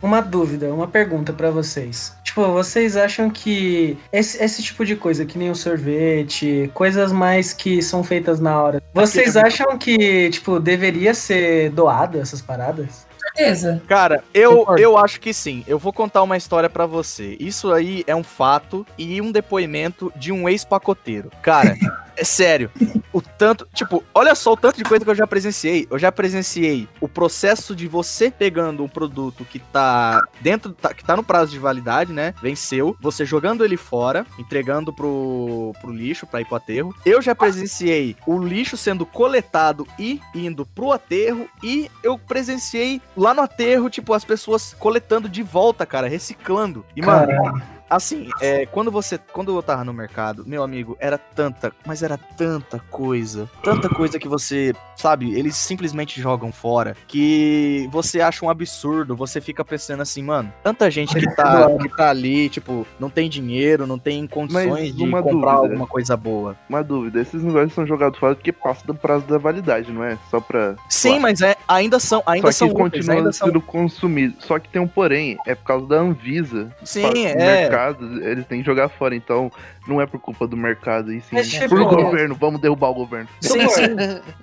Uma dúvida, uma pergunta pra vocês. Tipo, vocês acham que esse, esse tipo de coisa, que nem o sorvete, coisas mais que são feitas na hora, vocês acham que, tipo, deveria ser doado essas paradas? certeza. Cara, eu, eu acho que sim. Eu vou contar uma história pra você. Isso aí é um fato e um depoimento de um ex-pacoteiro. Cara, (laughs) é sério. O tanto. Tipo, olha só o tanto de coisa que eu já presenciei. Eu já presenciei o processo de você pegando um produto que tá dentro. tá- que tá no prazo de validade, né? Venceu. Você jogando ele fora, entregando pro, pro lixo, pra ir pro aterro. Eu já presenciei o lixo sendo coletado e indo pro aterro. E eu presenciei lá no aterro, tipo, as pessoas coletando de volta, cara, reciclando. E, mano, Caralho. Assim, é, quando você. Quando eu tava no mercado, meu amigo, era tanta, mas era tanta coisa. Tanta coisa que você, sabe, eles simplesmente jogam fora. que você acha um absurdo, você fica pensando assim, mano, tanta gente que tá, (laughs) que tá ali, tipo, não tem dinheiro, não tem condições de comprar dúvida. alguma coisa boa. Uma dúvida, esses negócios são jogados fora porque passa do prazo da validade, não é? Só pra. Sim, Claro. mas é, ainda são, ainda Só são que úteis, continua são... sendo consumido. Só que tem um porém, é por causa da Anvisa. Sim, é. Mercado, eles têm que jogar fora, então não é por culpa do mercado, e sim Mas, tipo, por governo. Vamos derrubar o governo. Sim, sim.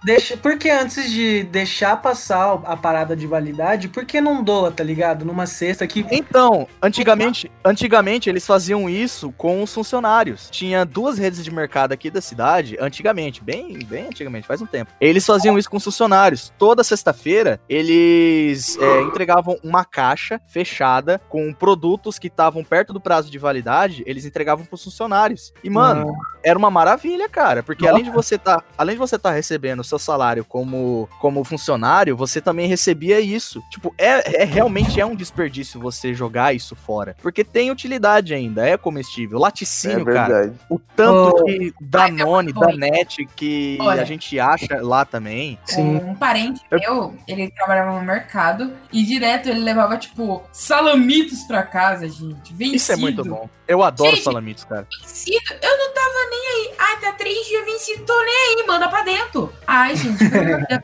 Deixa, porque antes de deixar passar a parada de validade, por que não doa, tá ligado? Numa cesta que. Então, antigamente, antigamente eles faziam isso com os funcionários. Tinha duas redes de mercado aqui da cidade, antigamente, bem, bem antigamente, faz um tempo. Eles faziam isso com os funcionários. Toda sexta-feira, eles é, entregavam uma caixa fechada com produtos que estavam perto do prazo de validade, eles entregavam pros funcionários. E, mano, era uma maravilha, cara, porque além de você tá, além de você tá recebendo o seu salário como, como funcionário, você também recebia isso. Tipo, é, é realmente é um desperdício você jogar isso fora, porque tem utilidade ainda, é comestível. É Laticínio, cara, verdade. o tanto Oh. que Danone, Danete que olha. a gente acha lá também. Sim. Um parente meu, ele trabalhava no mercado e direto ele levava, tipo, salamitos pra casa, gente. Vencido. Isso é muito bom. Eu adoro Gente, salamitos, cara. Vencido. Eu não tava nem aí. Ai, tá três dias vencido, tô nem aí, manda pra dentro. Ai, gente,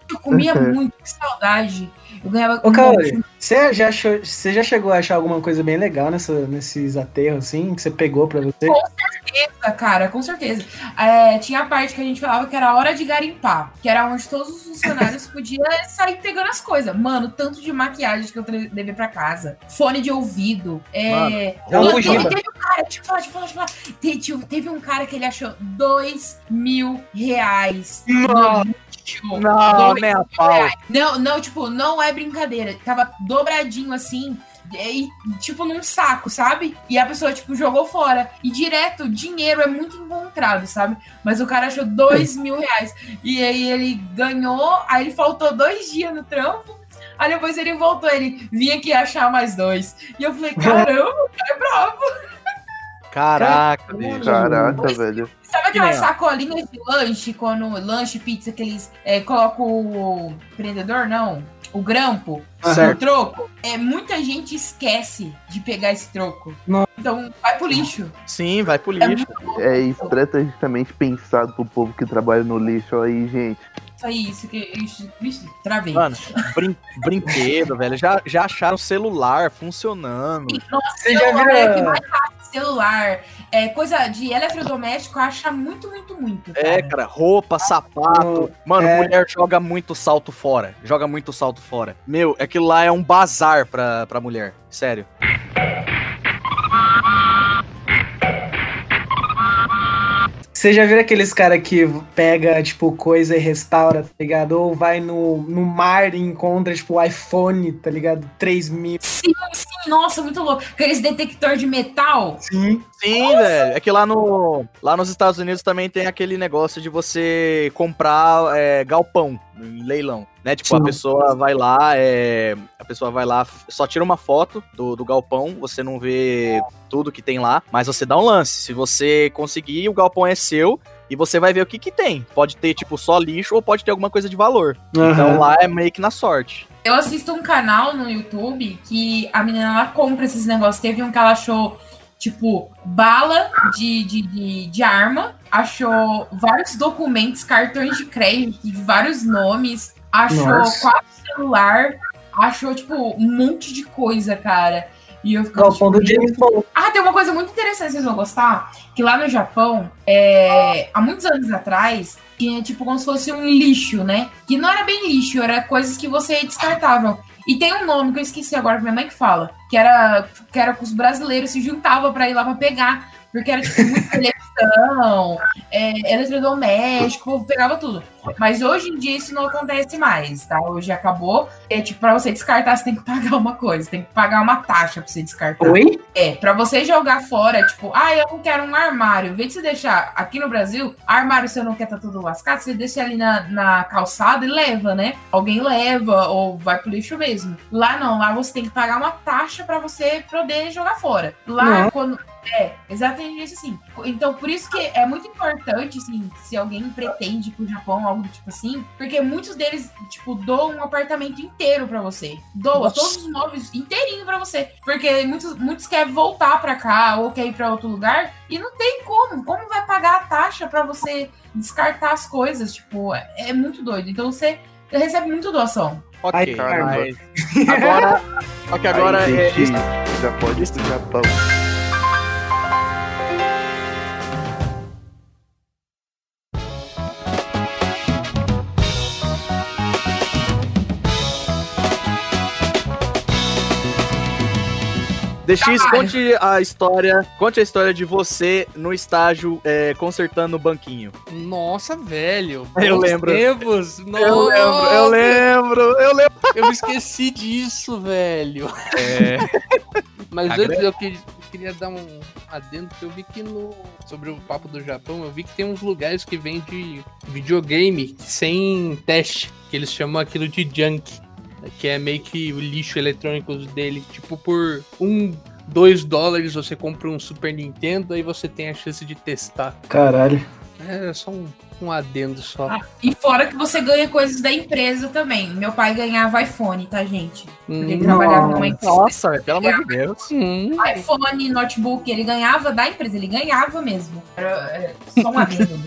eu comia (laughs) muito, que saudade. Eu ganhava Ô, Kaori, você já, achou, você já chegou a achar alguma coisa bem legal nessa, nesses aterros, assim, que você pegou pra você? certeza, cara, com certeza. É, tinha a parte que a gente falava que era hora de garimpar, que era onde todos os funcionários (laughs) podiam sair pegando as coisas. Mano, tanto de maquiagem que eu levei pra casa, fone de ouvido. É... Mano, teve, mano. teve um cara, deixa eu falar, deixa eu falar, deixa eu falar. Te- teve, teve um cara que ele achou dois mil reais no lixo. Não, Dois nem a mil pau. Não, não, tipo, não é brincadeira. Tava dobradinho assim. E, tipo, num saco, sabe? E a pessoa, tipo, jogou fora. E direto, dinheiro é muito encontrado, sabe? Mas o cara achou dois mil reais. E aí ele ganhou, aí ele faltou dois dias no trampo. Aí depois ele voltou, ele vinha aqui achar mais dois. E eu falei, (laughs) caramba, o cara é bravo. Caraca. Caraca, velho. Sabe aquelas sacolinhas de lanche, quando lanche, pizza, que eles é, colocam o prendedor, não, o grampo, o Certo. troco? É, muita gente esquece de pegar esse troco. Não. Então, vai pro lixo. Sim, vai pro lixo. É estrategicamente pensado pro povo que trabalha no lixo aí, gente. Isso aí, isso que. Ixi, travei. Mano, brin- brinquedo, velho. Já, já acharam celular funcionando. Nossa, Você já celular vira- é que mais acha celular. É, coisa de eletrodoméstico, acha muito, muito, muito. É, cara, roupa, sapato. Mano, É. mulher joga muito salto fora. Joga muito salto fora. Meu, aquilo lá é um bazar pra, pra mulher. Sério. Você já viu aqueles cara que pega, tipo, coisa e restaura, tá ligado? Ou vai no, no mar e encontra, tipo, o iPhone, tá ligado? 3 mil. Sim, sim, nossa, muito louco. Aqueles detector de metal. Sim. Sim, velho. É que lá, no, lá nos Estados Unidos também tem aquele negócio de você comprar é, galpão em leilão. Né? Tipo, a Sim. pessoa vai lá, é, a pessoa vai lá, só tira uma foto do, do galpão, você não vê tudo que tem lá, mas você dá um lance. Se você conseguir, o galpão é seu e você vai ver o que que tem. Pode ter, tipo, só lixo ou pode ter alguma coisa de valor. Então Aham. lá é meio que na sorte. Eu assisto um canal no YouTube que a menina ela compra esses negócios. Teve um que ela achou, tipo, bala de, de, de, de arma, achou vários documentos, cartões de crédito de vários nomes, achou Nossa. quatro celular, achou, tipo, um monte de coisa, cara. E eu ficava, Galpão do tipo, James Bond. ah, tem uma coisa muito interessante, vocês vão gostar. Que lá no Japão, é, há muitos anos atrás, tinha tipo como se fosse um lixo, né? Que não era bem lixo, era coisas que você descartava. E tem um nome que eu esqueci agora, que minha mãe fala, que era, que era que os brasileiros se juntavam pra ir lá pra pegar. Porque era tipo muita televisão, é, eletrodoméstico, o povo pegava tudo. Mas hoje em dia isso não acontece mais, tá? Hoje acabou. É tipo, pra você descartar, você tem que pagar uma coisa, tem que pagar uma taxa pra você descartar. Oi? É, pra você jogar fora, tipo, ah, eu não quero um armário. Em vez de você deixar aqui no Brasil, armário você não quer tá tudo lascado, você deixa ali na, na calçada e leva, né? Alguém leva ou vai pro lixo mesmo. Lá não, lá você tem que pagar uma taxa pra você poder jogar fora. Lá, Não. quando. É, exatamente isso assim. Então, por isso que é muito importante, assim, se alguém pretende ir pro Japão, algo do tipo assim, porque muitos deles, tipo, doam um apartamento inteiro pra você. Doa Nossa. todos os móveis inteirinho pra você. Porque muitos, muitos querem voltar pra cá ou quer ir pra outro lugar e não tem como. Como vai pagar a taxa pra você descartar as coisas? Tipo, é, é muito doido. Então você recebe muito doação. Ok, Ai, mas agora. Ok, agora Aí, é. já pode ir pro Japão. DX, conte a história. Conte a história de você no estágio é, consertando o banquinho. Nossa, velho. (laughs) Eu lembro. Tempos. Eu lembro, eu lembro, eu lembro. Eu me esqueci disso, velho. É. (laughs) Mas A antes eu, que- eu queria dar um adendo que eu vi que no. Sobre o papo do Japão, eu vi que tem uns lugares que vende videogame sem teste. Que eles chamam aquilo de junk. Que é meio que o lixo eletrônico dele. Tipo, por um, dois dólares você compra um Super Nintendo, aí você tem a chance de testar. Caralho. É só um, um adendo só. Ah, e fora que você ganha coisas da empresa também. Meu pai ganhava iPhone, tá, gente? Ele Hum, trabalhava numa empresa. Nossa, velho, pelo amor de Deus. hum. iPhone, notebook, ele ganhava da empresa, ele ganhava mesmo. Era, é, só um adendo.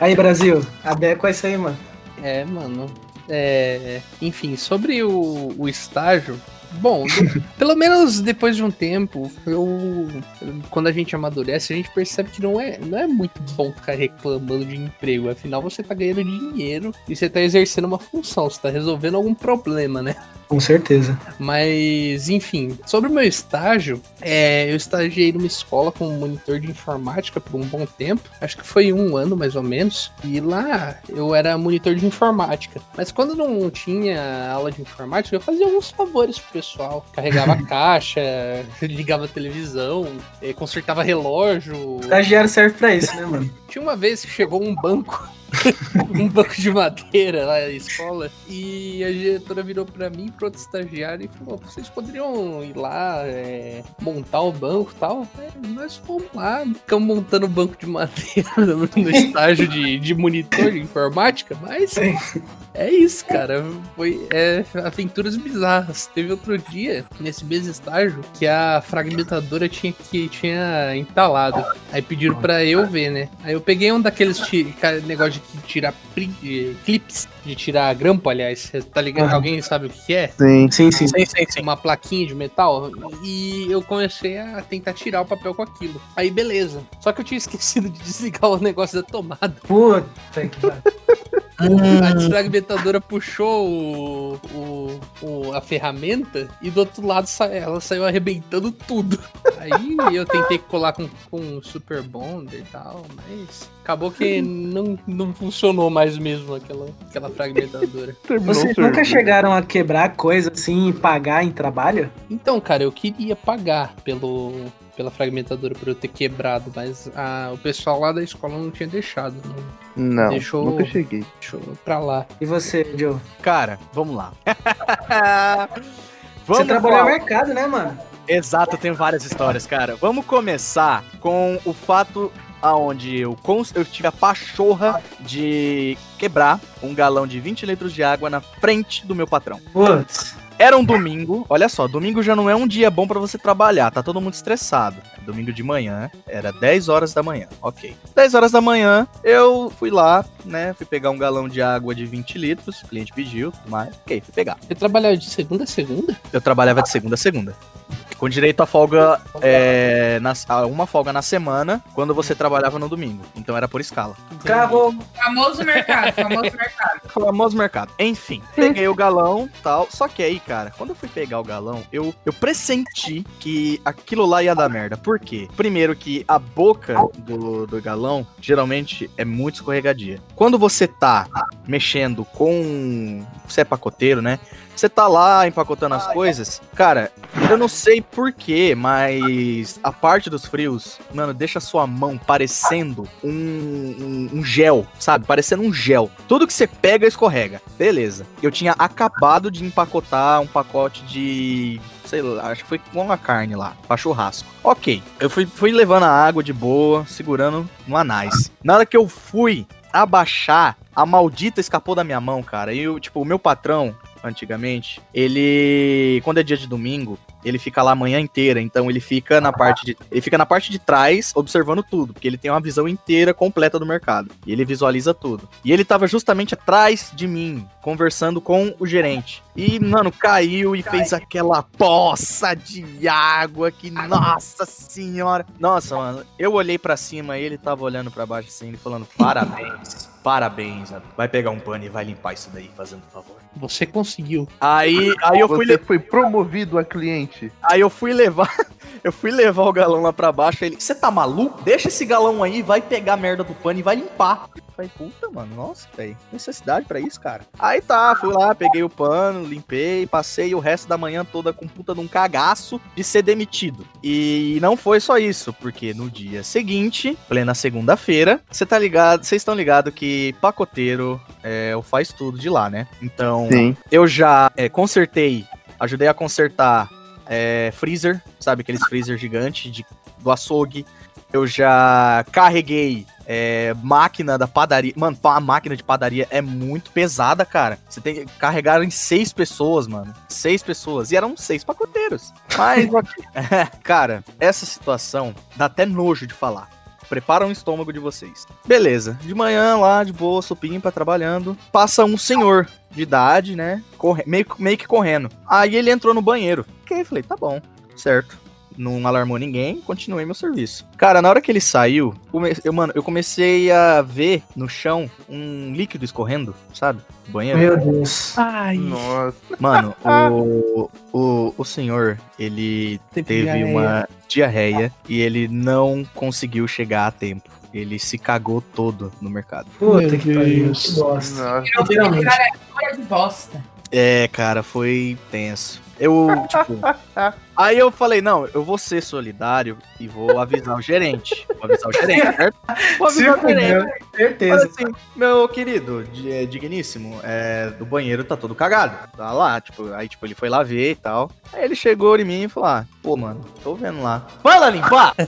Aí, Brasil, adequa isso aí, mano. É, mano. É, enfim, sobre o, o estágio. Bom, (laughs) pelo menos depois de um tempo, eu, quando a gente amadurece, a gente percebe que não é, não é muito bom ficar reclamando de emprego. Afinal, você tá ganhando dinheiro e você tá exercendo uma função, você tá resolvendo algum problema, né? Com certeza. Mas, enfim, sobre o meu estágio, é, eu estagiei numa escola como monitor de informática por um bom tempo. Acho que foi um ano mais ou menos. E lá eu era monitor de informática. Mas quando não tinha aula de informática, eu fazia alguns favores pro pessoal. Carregava (laughs) caixa, ligava a televisão, eh, consertava relógio. Estagiário serve pra isso, né, mano? Tinha uma vez que chegou um banco, (laughs) um banco de madeira lá na escola, e a diretora virou pra mim, pro outro estagiário, e falou: vocês poderiam ir lá é, montar o banco e tal? Aí nós fomos lá, ficamos montando o banco de madeira (laughs) no, no estágio de, de monitor de informática, mas é isso, cara. Foi é, aventuras bizarras. Teve outro dia, nesse mesmo estágio, que a fragmentadora tinha que tinha entalado. Aí pediram pra eu ver, né? Aí eu peguei um daqueles negócio de que tirar pri- eh, clips, de tirar grampo, aliás. Tá ligado? Alguém sabe o que é? Sim. Sim, sim. Sim, sim, sim. Uma plaquinha de metal. E eu comecei a tentar tirar o papel com aquilo. Aí beleza. Só que eu tinha (laughs) esquecido de desligar o negócio da tomada. Puta que. A desfragmentadora puxou o, o- o- a ferramenta e do outro lado sa- ela saiu arrebentando tudo. (laughs) Aí eu tentei colar com, com um super bonder e tal, mas acabou que não, não funcionou mais mesmo aquela, aquela fragmentadora. (laughs) Vocês nunca chegaram a quebrar coisa assim e pagar em trabalho? Então, cara, eu queria pagar pelo, pela fragmentadora por eu ter quebrado, mas a- o pessoal lá da escola não tinha deixado. Não Não, Deixou- nunca cheguei. deixou pra lá. E você, Joe? Cara, vamos lá. (laughs) você trabalhou no mercado, né, mano? Exato, eu tenho várias histórias, cara. Vamos começar com o fato aonde eu, eu tive a pachorra de quebrar um galão de 20 litros de água na frente do meu patrão. Putz. Era um domingo, olha só, domingo já não é um dia bom pra você trabalhar, tá todo mundo estressado. Domingo de manhã, era 10 horas da manhã, ok. 10 horas da manhã, eu fui lá, né, fui pegar um galão de água de 20 litros, o cliente pediu, mais, ok, fui pegar. Você trabalhava de segunda a segunda? Eu trabalhava de segunda a segunda. Com direito a folga, é, na- a uma folga na semana, quando você trabalhava no domingo. Então era por escala. Carro. Famoso mercado, famoso mercado. Famoso mercado. Enfim, peguei o galão tal. Só que aí, cara, quando eu fui pegar o galão, eu, eu pressenti que aquilo lá ia dar merda. Por quê? Primeiro que a boca do, do galão geralmente é muito escorregadia. Quando você tá mexendo com. Você é pacoteiro, né? Você tá lá empacotando as coisas, cara, eu não sei porquê, mas a parte dos frios, mano, deixa a sua mão parecendo um, um, um gel, sabe? Parecendo um gel. Tudo que você pega escorrega. Beleza. Eu tinha acabado de empacotar um pacote de. Sei lá, acho que foi com a carne lá, pra churrasco. Ok. Eu fui, fui levando a água de boa, segurando no anais. Na hora que eu fui abaixar, a maldita escapou da minha mão, cara. E eu, tipo, o meu patrão, antigamente, ele. Quando é dia de domingo, ele fica lá a manhã inteira, então ele fica na parte de ele fica na parte de trás observando tudo, porque ele tem uma visão inteira completa do mercado e ele visualiza tudo. E ele tava justamente atrás de mim, conversando com o gerente. E, mano, caiu e fez aquela poça de água que, nossa senhora. Nossa, mano, eu olhei pra cima e ele tava olhando pra baixo assim, ele falando: "Parabéns". Parabéns, vai pegar um pano e vai limpar isso daí, fazendo favor. Você conseguiu. Aí, aí eu fui Você le- foi promovido a cliente. Aí eu fui levar. (laughs) Eu fui levar o galão lá pra baixo. Ele, você tá maluco? Deixa esse galão aí, vai pegar a merda do pano e vai limpar. Eu falei, puta, mano, nossa, velho. Necessidade pra isso, cara. Aí tá, fui lá, peguei o pano, limpei, passei o resto da manhã toda com puta de um cagaço de ser demitido. E não foi só isso, porque no dia seguinte, plena segunda-feira, você tá ligado, vocês estão ligados que pacoteiro é o faz tudo de lá, né? Então, Sim. eu já é, consertei, ajudei a consertar é, freezer, sabe? Aqueles freezer gigantes de, do açougue. Eu já carreguei é, máquina da padaria. Mano, a máquina de padaria é muito pesada, cara. Você tem que carregar em seis pessoas, mano. Seis pessoas. E eram seis pacoteiros. Mas, ok. (laughs) cara, essa situação dá até nojo de falar. Prepara o estômago de vocês. Beleza. De manhã lá, de boa, supimpa, trabalhando. Passa um senhor de idade, né? Corre meio, meio que correndo. Aí ele entrou no banheiro. Ok, falei, tá bom, certo. Não alarmou ninguém, continuei meu serviço. Cara, na hora que ele saiu, eu, mano, eu comecei a ver no chão um líquido escorrendo, sabe? Do banheiro. Meu Deus. Ai, Nossa. Mano, (laughs) o, o, o senhor, ele Teve teve diarreia. uma diarreia e ele não conseguiu chegar a tempo. Ele se cagou todo no mercado. Puta que pariu. Que bosta. Nossa. Literalmente. Olha de bosta. É, cara, foi tenso. Eu, tipo. aí eu falei, não, eu vou ser solidário e vou avisar o gerente. Vou avisar o gerente, certo? (laughs) Vou avisar o gerente. certeza. assim, meu querido, é, digníssimo, é, do banheiro tá todo cagado. Tá lá, tipo, aí tipo, ele foi lá ver e tal. Aí ele chegou em mim e falou: ah, pô, mano, tô vendo lá. Vai lá limpar! (laughs)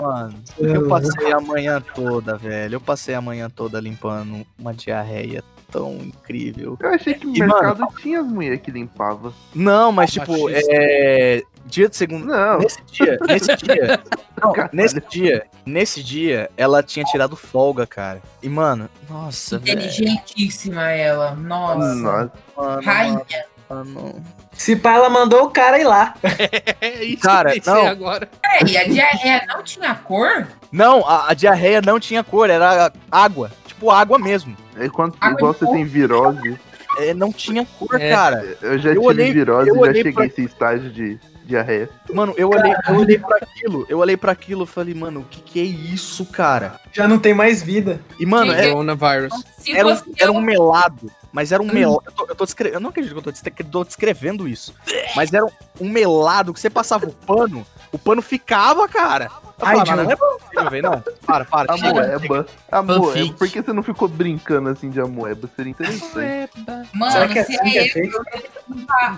Mano, eu passei a manhã toda, velho. Eu passei a manhã toda limpando uma diarreia tão incrível. Eu achei que no E, mercado tinha as mulheres que limpava. Não, mas tipo, Machista. é. Dia de segunda. Não. Nesse dia, nesse dia. (laughs) Não, nesse dia, nesse dia, ela tinha tirado folga, cara. E, mano, nossa. Inteligentíssima ela. Nossa. Nossa. Mano, Rainha. mano. Se pá, ela mandou o cara ir lá. (laughs) é isso Cara, que eu não. agora. É, e a diarreia não tinha cor? Não, a, a diarreia não tinha cor, era água. Tipo, água mesmo. É quando, Água igual você tem virose. É, não tinha cor, É. cara. Eu já Eu tive olhei- virose e já cheguei pra- nesse estágio de diarreia. Mano, eu olhei, eu olhei pra aquilo, eu olhei pra aquilo e falei, mano, o que que é isso, cara? Já não tem mais vida. E, mano, é, Coronavirus. Era, um, era um melado. Mas era um melado. Eu, tô, eu, tô descre- eu não acredito que eu tô, descre- tô descrevendo isso. Mas era um melado que você passava o pano, o pano ficava, cara. Eu Ai, falava, Diogo. não é possível, velho. Não, para, para. A chega. moeba. A moeba. Fanfic. Por que você não ficou brincando assim de amoeba? Seria interessante. Mano, Será que é se assim que é é eu, eu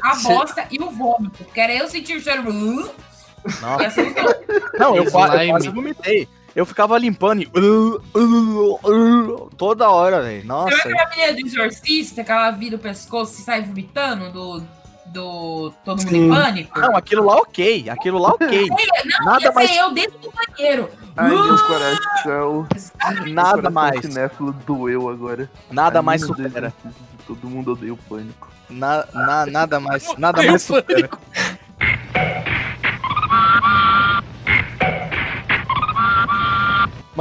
a bosta e o vômito. Era eu sentir o cheiro. uh, Nossa. Não, eu, qua- eu quase vomitei. Eu ficava limpando e. uh, uh, uh, toda hora, velho. Nossa. Você viu aquela menina do exorcista que ela vira o pescoço e sai vomitando do. Do Todo Mundo Sim. em Pânico? Não, aquilo lá ok. Aquilo lá ok. Não, nada mais- eu dentro do banheiro. Ai, Uh, meu coração. Nada coração mais. cinéfilo doeu agora. Nada Ai, mais meu Deus, supera. Todo mundo odeia o pânico. Na, na- nada mais. Nada mais supera.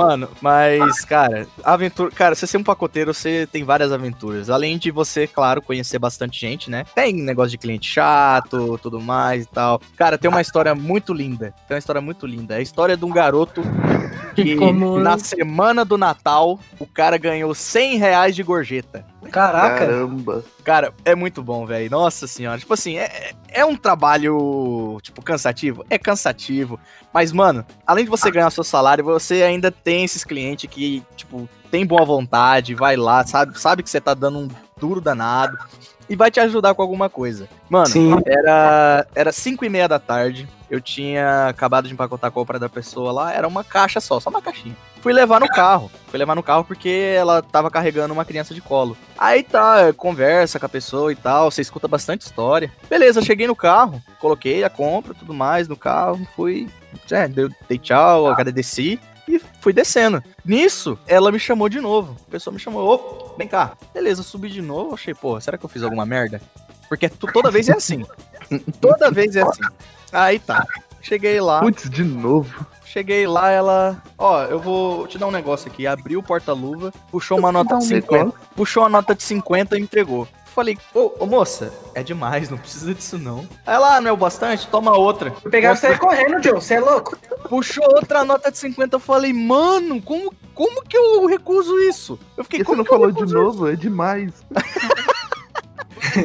Mano, mas, cara, aventura. Cara, você ser um pacoteiro, você tem várias aventuras. Além de você, claro, conhecer bastante gente, né? Tem negócio de cliente chato, tudo mais e tal. Cara, tem uma história muito linda. Tem uma história muito linda. É a história de um garoto (laughs) que Como- na semana do Natal o cara ganhou 100 reais de gorjeta. Caraca. Caramba. Cara, é muito bom, velho. Nossa senhora. Tipo assim, é, é um trabalho, tipo, cansativo? É cansativo. Mas, mano, além de você ganhar seu salário, você ainda tem esses clientes que, tipo, tem boa vontade, vai lá, sabe, sabe que você tá dando um duro danado e vai te ajudar com alguma coisa. Mano, Sim. era era 5 e meia da tarde. Eu tinha acabado de empacotar a compra da pessoa lá. Era uma caixa só, só uma caixinha. Fui levar no carro. Fui levar no carro porque ela tava carregando uma criança de colo. Aí tá, conversa com a pessoa e tal. Você escuta bastante história. Beleza, cheguei no carro. Coloquei a compra tudo mais no carro. Fui. É, dei tchau, agradeci. E fui descendo. Nisso, ela me chamou de novo. A pessoa me chamou, ô, vem cá. Beleza, eu subi de novo. Achei, pô, será que eu fiz alguma merda? Porque toda vez é assim. (laughs) toda vez é assim. Aí tá. Cheguei lá. Putz, de novo. Cheguei lá, ela. Ó, eu vou te dar um negócio aqui. Abriu o porta-luva, puxou uma nota de 50. Puxou a nota de 50 e entregou. Falei, ô, ô, moça, é demais, não precisa disso não. Aí ela, ah, não é o bastante? Toma outra. Vou pegar você correndo, Joe. Você é louco? Puxou outra nota de 50. Eu falei, mano, como, como que eu recuso isso? Eu fiquei, Por que você como não que eu falou de novo? É demais. (laughs)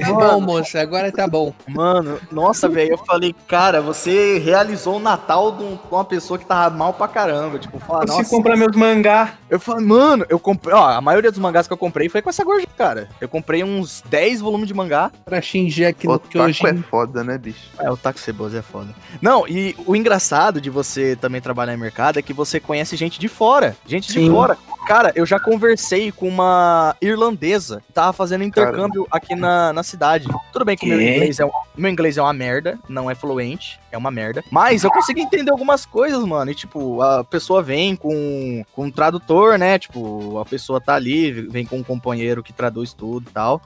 Tá bom, moça, agora tá bom. Mano, nossa, velho, eu falei, cara, você realizou o Natal de de uma pessoa que tava mal pra caramba. Tipo, fala, Você nossa. comprar meus mangá. Eu falei, mano, eu comprei, ó, a maioria dos mangás que eu comprei foi com essa gorjeta, cara. Eu comprei uns 10 volumes de mangá. Pra xingir aquilo O que hoje. é foda, né, bicho? É, o taco ceboso é foda. Não, e o engraçado de você também trabalhar em mercado é que você conhece gente de fora. Gente de Sim. fora. Cara, eu já conversei com uma irlandesa que tava fazendo intercâmbio aqui na, na cidade. Tudo bem que o meu inglês, é, meu inglês é uma merda, não é fluente, é uma merda. Mas eu consegui entender algumas coisas, mano. E, tipo, a pessoa vem com, com um tradutor, né? Tipo, a pessoa tá ali, vem com um companheiro que traduz tudo e tal.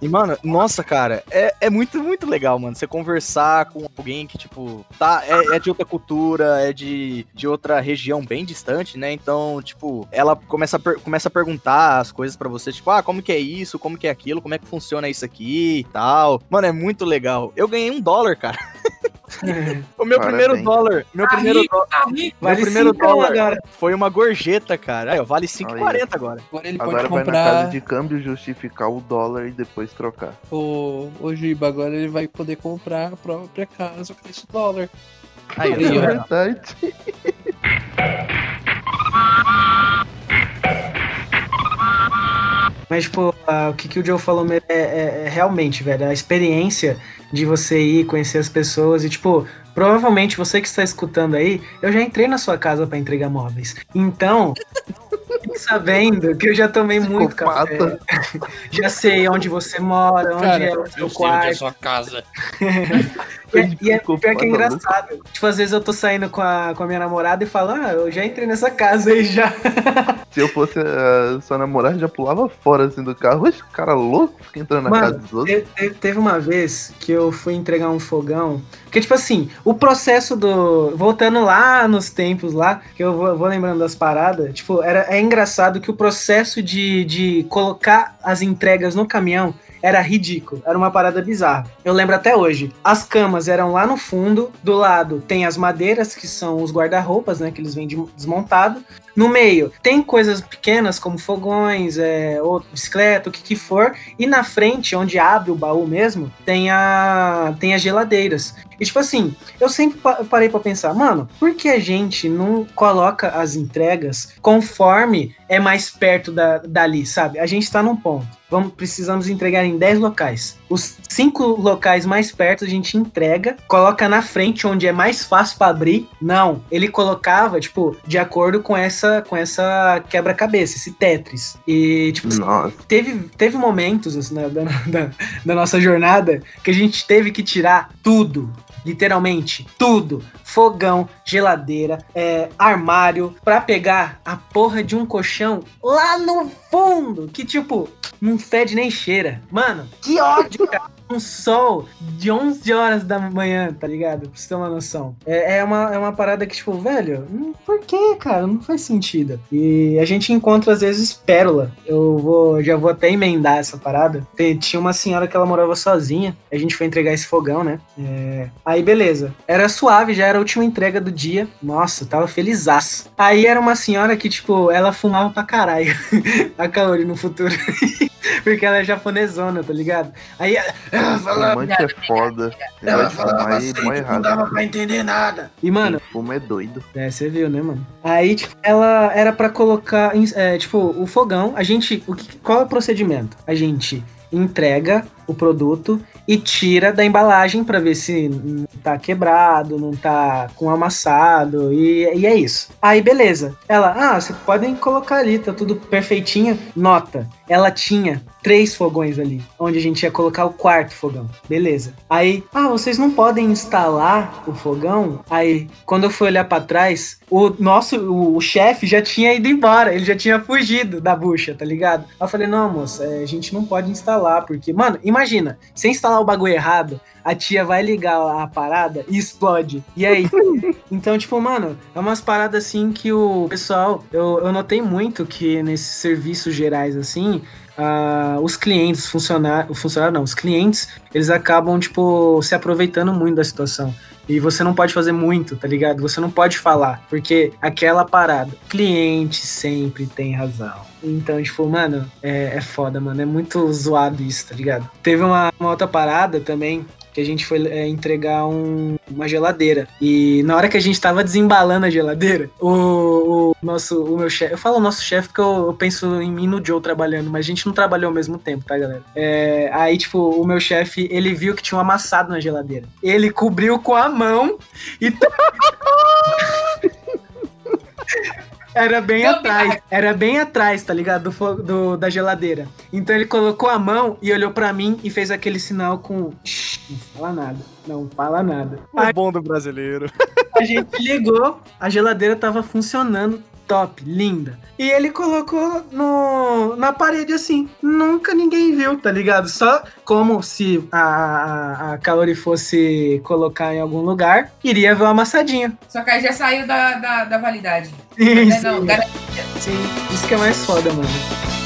E, mano, nossa, cara, é, é muito, muito legal, mano. Você conversar com alguém que, tipo, tá, é, é de outra cultura, é de, de outra região bem distante, né? Então, tipo, ela começa a, começa a perguntar as coisas pra você, tipo, ah, como que é isso, como que é aquilo, como é que funciona isso aqui e tal. Mano, é muito legal. Eu ganhei um dólar, cara. (laughs) (laughs) O meu Parabéns. primeiro dólar, meu Tá primeiro, rico, dó- tá rico. meu Vale primeiro cinco dólar agora. foi uma gorjeta, cara. Aí, ó, vale Olha 5,40 agora. Agora ele Agora pode vai na comprar. casa de câmbio justificar o dólar e depois trocar. O, o Giba, agora ele vai poder comprar a própria casa com esse dólar. Aí, É verdade. (laughs) Mas, tipo, ah, o que, que o Joe falou mesmo é, é- é realmente, velho, a experiência de você ir conhecer as pessoas e, tipo, provavelmente você que está escutando aí, eu já entrei na sua casa pra entregar móveis. Então, fique sabendo que eu já tomei muito café. (laughs) Já sei onde você mora, onde Cara, é o seu eu sei onde é a quarto. sua casa. (laughs) E, é- e é pior que é engraçado. Tipo, às vezes eu tô saindo com a, com a minha namorada e falo, ah, eu já entrei nessa casa aí já. Se eu fosse a sua namorada, já pulava fora assim do carro. Oxe, cara louco, fica entrando na Mano, casa dos outros. Te- te- Teve uma vez que eu fui entregar um fogão. Porque, tipo assim, o processo do. Voltando lá nos tempos lá, que eu vou, vou lembrando das paradas, tipo, era, é engraçado que o processo de, de colocar as entregas no caminhão era ridículo. Era uma parada bizarra. Eu lembro até hoje. As camas eram lá no fundo, do lado tem as madeiras, que são os guarda-roupas, né? Que eles vêm de- desmontado. No meio tem coisas pequenas como fogões, é, ou bicicleta, o que que for. E na frente, onde abre o baú mesmo, tem, a, tem as geladeiras. E tipo assim, eu sempre pa- parei pra pensar, mano, por que a gente não coloca as entregas conforme é mais perto da, dali, sabe? A gente tá num ponto. Vamos, precisamos entregar em 10 locais. Os cinco locais mais perto a gente entrega, coloca na frente onde é mais fácil pra abrir. Não, ele colocava, tipo, de acordo com essa com essa quebra-cabeça, esse Tetris. E, tipo, Nossa, teve, teve momentos assim, da, (laughs) da- da nossa jornada que a gente teve que tirar tudo. Literalmente, tudo. Fogão, geladeira, é, armário, pra pegar a porra de um colchão lá no fundo. Que, tipo, não fede nem cheira. Mano, que ódio, cara. um sol de 11 horas da manhã, tá ligado? Pra você ter uma noção. É, é, uma, é uma parada que, tipo, velho, hum, por que, cara? Não faz sentido. E a gente encontra, às vezes, pérola. Eu vou, já vou até emendar essa parada. Tinha uma senhora que ela morava sozinha. A gente foi entregar esse fogão, né? É, Aí, beleza. Era suave, já era a última entrega do dia. Nossa, tava felizaço. Aí era uma senhora que, tipo, ela fumava pra caralho. (laughs) a Kaori no futuro. (laughs) Porque ela é japonesona, tá ligado? Aí ela, ela falava. Fumante é foda. Ela te falava assim não errado. dava pra entender nada. E, mano, fuma é doido. é, você viu, né, mano? Aí, tipo, ela era pra colocar, é, tipo, o fogão, a gente, o que, qual é o procedimento? A gente entrega o produto e tira da embalagem pra ver se não tá quebrado, não tá com amassado e, e é isso. Aí, beleza. Ela, ah, vocês podem colocar ali, tá tudo perfeitinho. Nota, ela tinha três fogões ali, onde a gente ia colocar o quarto fogão. Beleza. Aí, ah, vocês não podem instalar o fogão? Aí, quando eu fui olhar pra trás, o nosso, o, o chefe já tinha ido embora, ele já tinha fugido da bucha, tá ligado? Aí eu falei, não, moça, é, a gente não pode instalar, porque, mano, imagina, se instalar o bagulho errado, a tia vai ligar a parada e explode. E aí? (laughs) então, tipo, mano, é umas paradas assim que o pessoal, eu, eu notei muito que nesses serviços gerais, assim, ah, os clientes, funcionários, funcionário não, os clientes, eles acabam, tipo, se aproveitando muito da situação. E você não pode fazer muito, tá ligado? Você não pode falar, porque aquela parada, cliente sempre tem razão. Então, tipo, mano, é, é foda, mano. É muito zoado isso, tá ligado? Teve uma, uma outra parada também que a gente foi é, entregar um- uma geladeira. E na hora que a gente tava desembalando a geladeira, o, o nosso, o meu chefe, eu falo nosso chefe porque eu, eu penso em mim e no Joe trabalhando, mas a gente não trabalhou ao mesmo tempo, tá, galera? É, aí, tipo, o meu chefe, ele viu que tinha um amassado na geladeira. Ele cobriu com a mão e. (laughs) (laughs) Era bem atrás, era bem atrás, tá ligado? Do, do- da geladeira. Então ele colocou a mão e olhou pra mim e fez aquele sinal com. "Shh, Não fala nada, não fala nada. O bom do brasileiro. A gente ligou, a geladeira tava funcionando top, linda. E ele colocou no, na parede assim. Nunca ninguém viu, tá ligado? Só como se a, a, Kaori fosse colocar em algum lugar, iria ver o amassadinho. Só que aí já saiu da, da, da validade. Né, Não, gar- sim, isso que é mais foda, mano.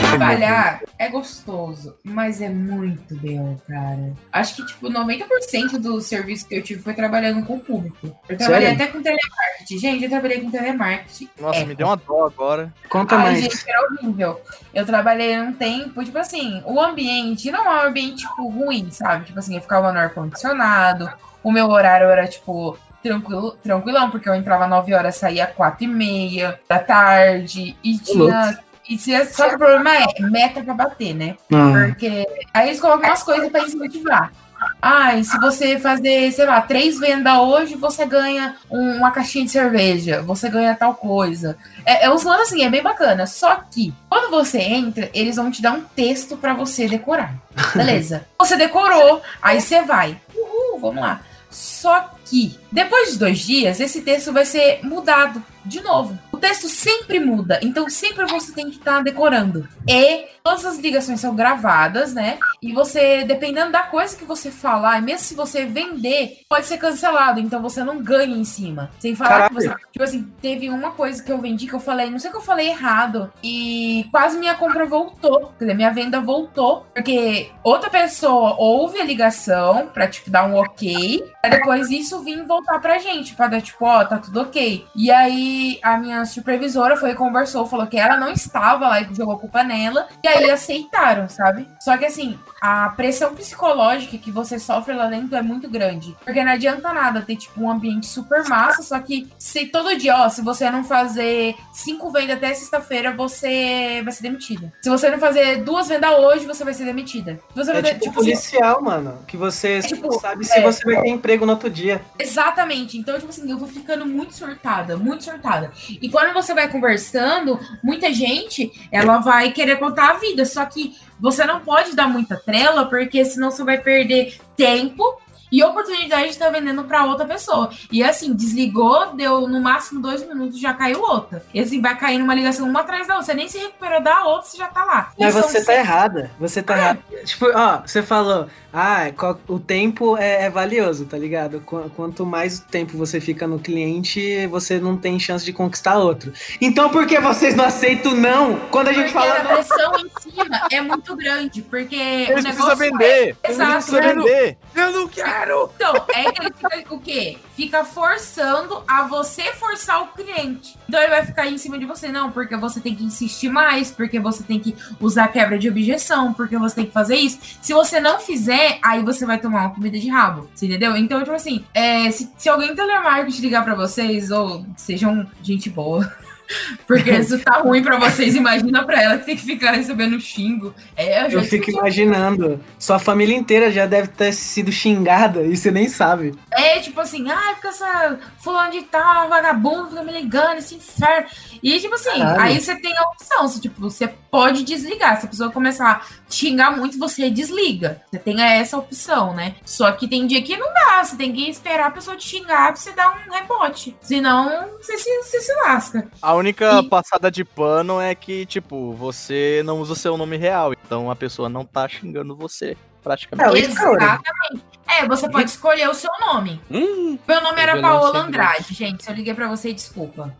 Trabalhar é gostoso, mas é muito bem, cara. Acho que, tipo, 90% do serviço que eu tive foi trabalhando com o público. Eu trabalhei Sério? até com telemarketing. Gente, eu trabalhei com telemarketing. Nossa, É. me deu uma dó agora. Conta Ai, mais. gente, era horrível. Eu trabalhei um tempo, tipo assim, o ambiente não é um ambiente, tipo, ruim, sabe? Tipo assim, eu ficava no ar-condicionado, o meu horário era, tipo, tranquilo, tranquilão, porque eu entrava 9 horas, saía 4 e meia da tarde, e tinha... E tinha só que o problema é meta pra bater, né? Ah, Porque aí eles colocam umas coisas pra incentivar. Ai, se você fazer, sei lá, três vendas hoje, você ganha um- uma caixinha de cerveja, você ganha tal coisa. É, é uns lances assim, é bem bacana. Só que, quando você entra, eles vão te dar um texto pra você decorar. Beleza. (laughs) Você decorou, aí você vai. Uhul, vamos lá. Só que, depois de dois dias, esse texto vai ser mudado de novo. O texto sempre muda, então sempre você tem que estar decorando. E todas as ligações são gravadas, né? E você, dependendo da coisa que você falar, mesmo se você vender, pode ser cancelado, então você não ganha em cima. Sem falar que você. Tipo assim, teve uma coisa que eu vendi que eu falei, não sei que eu falei errado, e quase minha compra voltou. Quer dizer, minha venda voltou, porque outra pessoa ouve a ligação pra, tipo, dar um ok, Aí depois isso vir voltar pra gente, pra dar tipo, ó, tá tudo ok. E aí a minha supervisora foi e conversou, falou que ela não estava lá e jogou a culpa nela. E aí aceitaram, sabe? Só que assim, a pressão psicológica que você sofre lá dentro é muito grande. Porque não adianta nada ter, tipo, um ambiente super massa, só que se todo dia, ó, se você não fazer cinco vendas até sexta-feira, você vai ser demitida. Se você não fazer duas vendas hoje, você vai ser demitida. Você É tipo tipo, assim, policial, mano. Que você tipo, sabe se é. você vai ter emprego no outro dia. Exatamente. Então, tipo assim, eu vou ficando muito surtada, muito surtada. E quando você vai conversando, muita gente, ela vai querer contar a vida. Só que você não pode dar muita trela, porque senão você vai perder tempo e oportunidade de estar vendendo para outra pessoa. E assim, desligou, deu no máximo dois minutos, já caiu outra. E assim, vai cair numa ligação uma atrás da outra. Você nem se recuperou da outra, você já tá lá. Mas E são você tá sempre- errada. Você tá errada. Tipo, ó, você falou, ah, qual- o tempo é, é valioso, tá ligado? Qu- Quanto mais tempo você fica no cliente, você não tem chance de conquistar outro. Então por que vocês não aceitam não? Quando a gente Porque fala a não. pressão em cima é muito grande, porque Eles o precisam vender. Eles Exato, precisam né? vender. Eu não quero! Então, é que ele fica o quê? Fica forçando a você forçar o cliente. Então ele vai ficar em cima de você, não, porque você tem que insistir mais, porque você tem que usar quebra de objeção, porque você tem que fazer isso. Se você não fizer, aí você vai tomar uma comida de rabo. Você entendeu? Então, tipo assim, é, se, se alguém telemarketing ligar pra vocês, ou sejam gente boa. Porque isso tá ruim pra vocês, imagina pra ela que tem que ficar recebendo xingo. É, Eu já fico imaginando. Sua família inteira já deve ter sido xingada e você nem sabe. É tipo assim, ai, porque essa fulano de tal, vagabundo, fica me ligando, esse inferno. E tipo assim, Caralho. aí você tem a opção, você, tipo, você pode desligar. Se a pessoa começar a xingar muito, você desliga. Você tem essa opção, né? Só que tem dia que não dá, você tem que esperar a pessoa te xingar pra você dar um rebote. Senão, você se, você se lasca. A única E- passada de pano é que, tipo, você não usa o seu nome real. Então a pessoa não tá xingando você, praticamente. É, Scauri. Exatamente. É, você pode escolher o seu nome. Hum, Meu nome era Paola. Andrade, gente. Se eu liguei pra você, desculpa.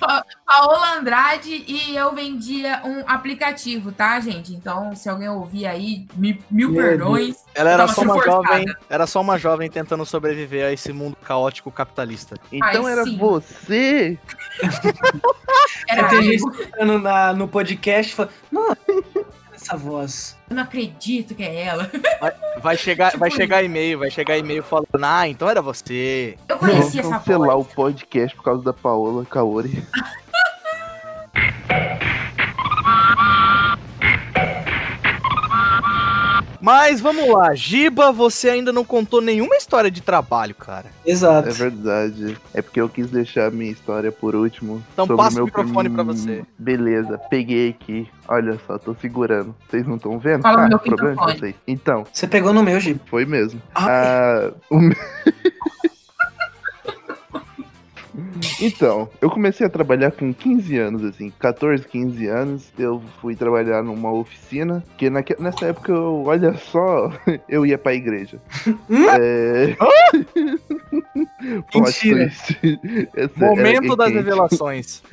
Pa- (laughs) Paola Andrade e eu vendia um aplicativo, tá, gente? Então, se alguém ouvir aí, mi- mil Meu perdões. Ela era só uma forçada. jovem, era só uma jovem tentando sobreviver a esse mundo caótico capitalista. Então Ai, era sim. você? (laughs) Era Tem gente eu. escutando na, no podcast e fala, essa voz. Eu não acredito que é ela. Vai chegar, Tipo vai chegar (laughs) e-mail, vai chegar e-mail falando, ah, então era você. Eu Vamos conheci essa cancelar voz. o podcast por causa da Paola Kaori. (laughs) Mas vamos lá, Giba, você ainda não contou nenhuma história de trabalho, cara. Exato. É verdade. É porque eu quis deixar a minha história por último. Então sobre passa o meu microfone prim- pra você. Beleza, peguei aqui. Olha só, tô segurando. Vocês não estão vendo? Fala no meu problema vocês. Então, Você pegou no meu, Gi. foi mesmo. Ah. Ah, o me- (laughs) Então, eu comecei a trabalhar com 15 anos, assim, 14, 15 anos. Eu fui trabalhar numa oficina, que naque- nessa época, eu, olha só, (laughs) eu ia pra igreja. é... (laughs) Plot Mentira. Essa era Momento das quente. revelações. (laughs)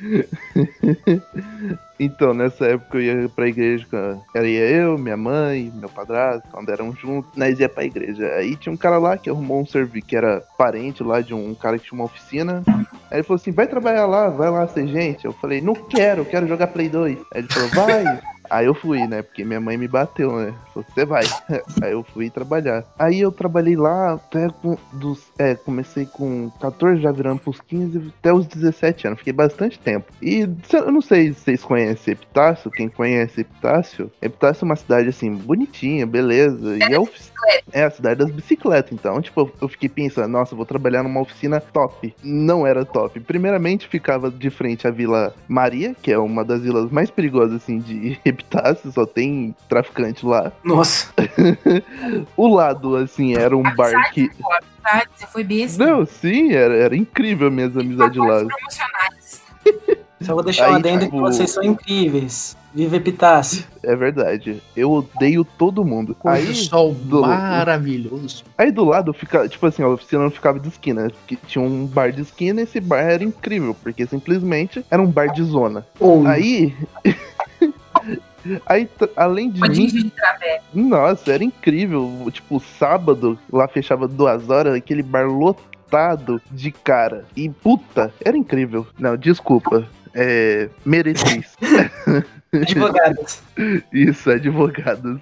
Então, nessa época eu ia pra igreja, era eu, minha mãe, meu padrasto, quando eram juntos, nós ia pra igreja. Aí tinha um cara lá que arrumou um serviço, que era parente lá de um cara que tinha uma oficina. Aí ele falou assim, vai trabalhar lá, vai lá ser gente. Eu falei, não quero, quero jogar Play 2. Aí ele falou, vai. (laughs) Aí eu fui, né? Porque minha mãe me bateu, né? Falou, você vai. (laughs) Aí eu fui trabalhar. Aí eu trabalhei lá até com dos. É, comecei com 14, já virando pros 15, até os 17 anos. Fiquei bastante tempo. E eu não sei se vocês conhecem Epitácio. Quem conhece Epitácio? Epitácio é uma cidade assim, bonitinha, beleza. E é, ofi- é a cidade das bicicletas. Então, tipo, eu- fiquei pensando, nossa, vou trabalhar numa oficina top. Não era top. Primeiramente, ficava de frente à Vila Maria, que é uma das vilas mais perigosas, assim, de (laughs) Epitácio. Só tem traficante lá. Nossa. (laughs) O lado, assim, era um bar que. Você foi besta. Não, sim, era, era incrível minhas amizades lá. Promocionais. Só vou deixar Aí, um adendo tipo- que vocês são incríveis. Viva Epitácio. É verdade. Eu odeio todo mundo. Aí, sol do- maravilhoso. aí do lado ficava, tipo assim, a oficina não ficava de esquina. porque Tinha um bar de esquina e esse bar era incrível, porque simplesmente era um bar de zona. Ou Aí. Aí, além de Pode mim, nossa, era incrível. Tipo, sábado, lá fechava duas horas, aquele bar lotado de cara. E puta, era incrível. Não, desculpa. É. Meretriz. (laughs) advogados. (laughs) Isso, advogados.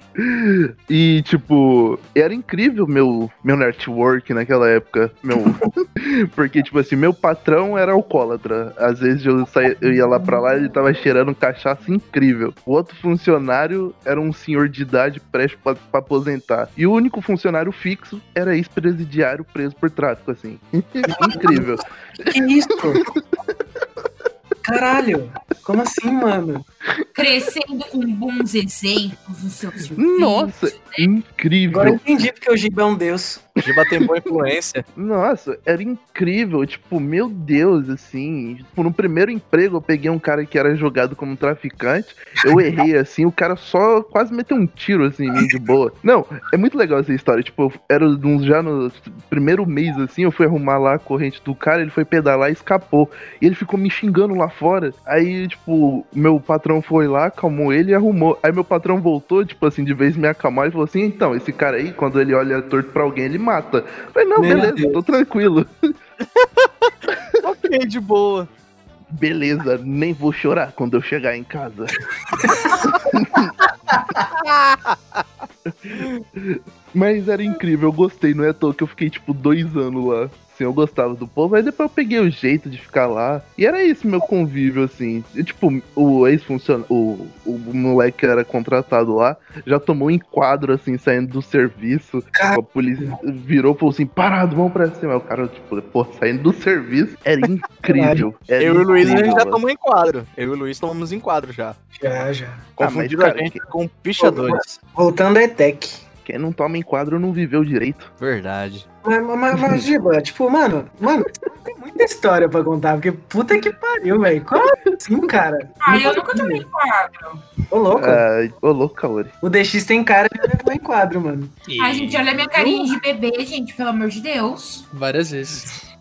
E, tipo, era incrível meu, meu network naquela época. Meu... (laughs) Porque, tipo assim, meu patrão era alcoólatra. Às vezes eu, saía, eu ia lá pra lá e ele tava cheirando cachaça incrível. O outro funcionário era um senhor de idade prestes pra, pra aposentar. E o único funcionário fixo era ex-presidiário preso por tráfico, assim. incrível. Que isso? (laughs) Caralho, como assim, mano? Crescendo com bons exemplos no seu serviço. Nossa, incrível. Agora eu entendi porque o Giba é um deus. Giba tem boa influência. Nossa, era incrível. Tipo, meu Deus, assim. Tipo, no primeiro emprego eu peguei um cara que era jogado como traficante. Eu errei, (laughs) assim, o cara só quase meteu um tiro, assim, em mim de boa. Não, é muito legal essa história. Tipo, era já no primeiro mês, assim, eu fui arrumar lá a corrente do cara, ele foi pedalar e escapou. E ele ficou me xingando lá fora. Aí, tipo, meu patrão foi lá, acalmou ele e arrumou. Aí meu patrão voltou, tipo assim, de vez me acalmar e falou assim: então, esse cara aí, quando ele olha torto pra alguém, ele mata. Eu falei, não, Meu beleza, Deus. tô tranquilo. (laughs) ok, de boa. Beleza, nem vou chorar quando eu chegar em casa. (laughs) Mas era incrível, eu gostei, não é à toa que eu fiquei tipo dois anos lá. Assim, eu gostava do povo, aí depois eu peguei o jeito de ficar lá. E era isso meu convívio, assim. E, tipo, o ex-funcionário, o, o moleque que era contratado lá, já tomou um enquadro, assim, saindo do serviço. Cara. A polícia virou e falou assim: parado, vamos pra cima. Aí O cara, tipo, pô, saindo do serviço, era (laughs) incrível. Era Eu e o Luiz a gente já tomou enquadro. Eu e o Luiz tomamos enquadro já. Já, já. Confundido mas, cara, a gente que- com pichadores. Voltando a ETEC. Quem não toma enquadro não viveu direito. Verdade. Mas, mas, mas Giba, (laughs) tipo, mano, mano, tem muita história pra contar, porque puta que pariu, velho. Como assim, cara? Ah, eu nunca tomei quadro. Ô, louco. Ai, ô louco, Kaori. O DX tem cara de levar em quadro, mano. E Ai, gente, olha a minha carinha de bebê, gente, pelo amor de Deus. Várias vezes.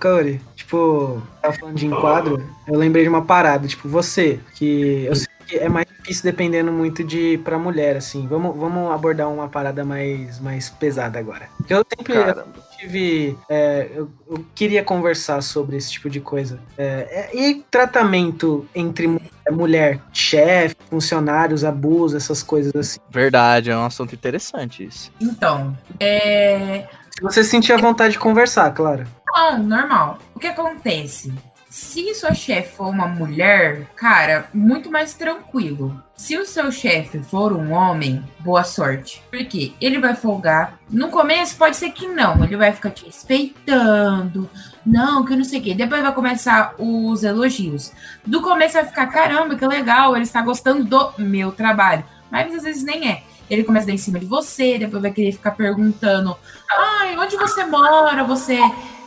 Kaori, tipo, tava falando de enquadro, eu lembrei de uma parada, tipo, você, que eu sei que é mais difícil dependendo muito de pra mulher, assim. Vamos, vamos abordar uma parada mais, mais pesada agora. Porque eu sempre Caramba. tive. é, eu, eu queria conversar sobre esse tipo de coisa. É, é, e tratamento entre mu- mulher, chefe, funcionários, abuso, essas coisas assim. Verdade, é um assunto interessante isso. Então, é. Se você sentir a vontade de conversar, claro. Não, normal. O que acontece? Se sua chefe for uma mulher, cara, muito mais tranquilo. Se o seu chefe for um homem, boa sorte. Porque ele vai folgar. No começo pode ser que não, ele vai ficar te respeitando. Não, que não sei o quê. Depois vai começar os elogios. Do começo vai ficar, caramba, que legal, ele está gostando do meu trabalho. Mas às vezes nem é. Ele começa a dar em cima de você, depois vai querer ficar perguntando: ai, onde você mora? Você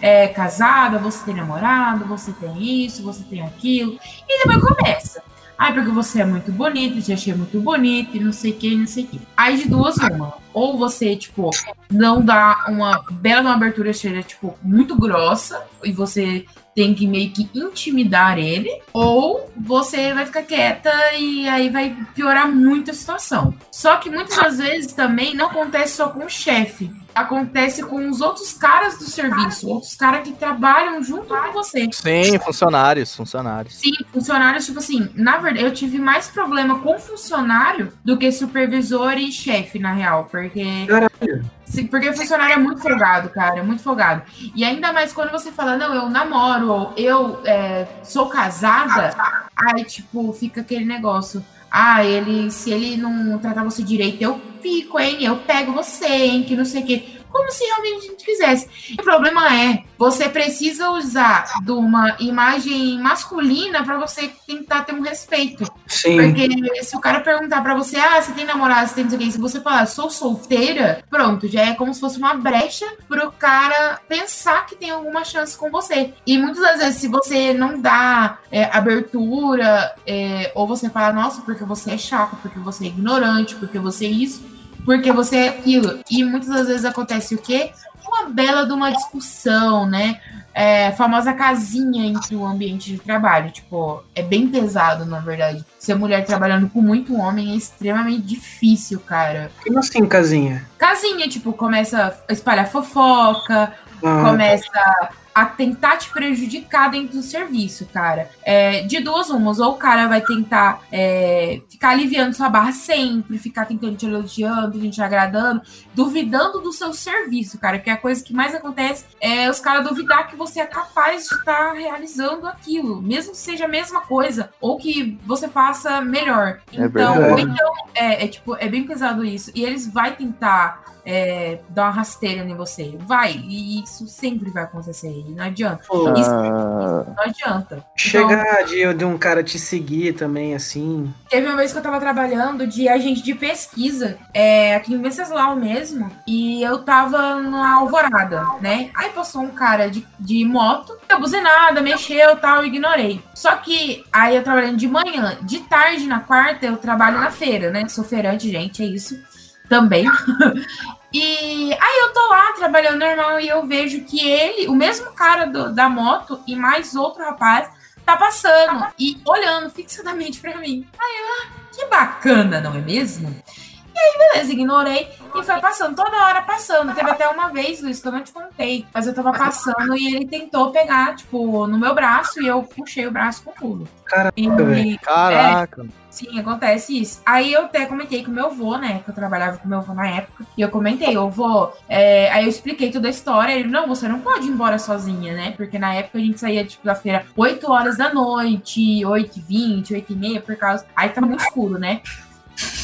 é casada, você tem namorado, você tem isso, você tem aquilo. E depois começa. Ai, porque você é muito bonita, te achei muito bonita, e não sei o que, não sei o que. Aí de duas, uma. Ou você, tipo, não dá uma bela uma abertura, seja, tipo, muito grossa, e você tem que meio que intimidar ele, ou você vai ficar quieta e aí vai piorar muito a situação. Só que muitas das vezes também não acontece só com o chefe. Acontece com os outros caras do serviço, outros caras que trabalham junto com você. Sim, funcionários, funcionários. Sim, funcionários, tipo assim, na verdade, eu tive mais problema com funcionário do que supervisor e chefe, na real, porque. Caralho. Sim, porque funcionário é muito folgado, cara, é muito folgado. E ainda mais quando você fala, não, eu namoro, ou eu é, sou casada, aí, tipo, fica aquele negócio. Ah, ele, se ele não tratar você direito, eu fico, hein? Eu pego você, hein? Que não sei o quê. Como se realmente a gente quisesse. O problema é, você precisa usar de uma imagem masculina pra você tentar ter um respeito. Sim. Porque se o cara perguntar pra você, ah, você tem namorado, você tem não sei se você falar, sou solteira, pronto, já é como se fosse uma brecha pro cara pensar que tem alguma chance com você. E muitas das vezes, se você não dá é, abertura, é, ou você fala, nossa, porque você é chato, porque você é ignorante, porque você é isso, porque você é aquilo. E muitas das vezes acontece o quê? Uma bela de uma discussão, né? é, famosa casinha entre o ambiente de trabalho. Tipo, é bem pesado, na verdade. Ser mulher trabalhando com muito homem é extremamente difícil, cara. Como assim, casinha? Casinha, tipo, começa a espalhar fofoca, Ah, começa a tentar te prejudicar dentro do serviço, cara. É, de duas umas, ou o cara vai tentar é, ficar aliviando sua barra sempre, ficar tentando te elogiando, te agradando, duvidando do seu serviço, cara. Que é a coisa que mais acontece é os caras duvidar que você é capaz de estar realizando aquilo, mesmo que seja a mesma coisa, ou que você faça melhor. É Então, verdade. ou então, é, é tipo, é bem pesado isso. E eles vai tentar é, dar uma rasteira em você. Vai, e isso sempre vai acontecer. E não adianta. Pô, Isso Ah, não adianta. Então, chegar de, de um cara te seguir também, assim. Teve uma vez que eu tava trabalhando de agente de pesquisa, é, aqui em Venceslau mesmo, e eu tava na alvorada, né? Aí passou um cara de, de moto, eu buzinada, mexeu tal, ignorei. Só que aí eu trabalhando de manhã, de tarde na quarta eu trabalho na feira, né? Sou feirante, gente, é isso também. (laughs) E aí eu tô lá trabalhando normal e eu vejo que ele, o mesmo cara do- da moto e mais outro rapaz, tá passando e olhando fixadamente pra mim. Aí eu, ah, que bacana, não é mesmo? E aí, beleza, ignorei e foi passando, toda hora passando. Teve até uma vez, Luiz, que eu não te contei, mas eu tava passando e ele tentou pegar, tipo, no meu braço e eu puxei o braço com tudo. Caraca, E, velho. Caraca. Sim, acontece isso. Aí eu até comentei com meu avô, né? Que eu trabalhava com meu avô na época. E eu comentei, ô avô, é, aí eu expliquei toda a história. Ele, não, você não pode ir embora sozinha, né? Porque na época a gente saía, tipo, da feira 8 horas da noite, 8 h 20, 8 h 30, por causa. Aí tá muito escuro, né?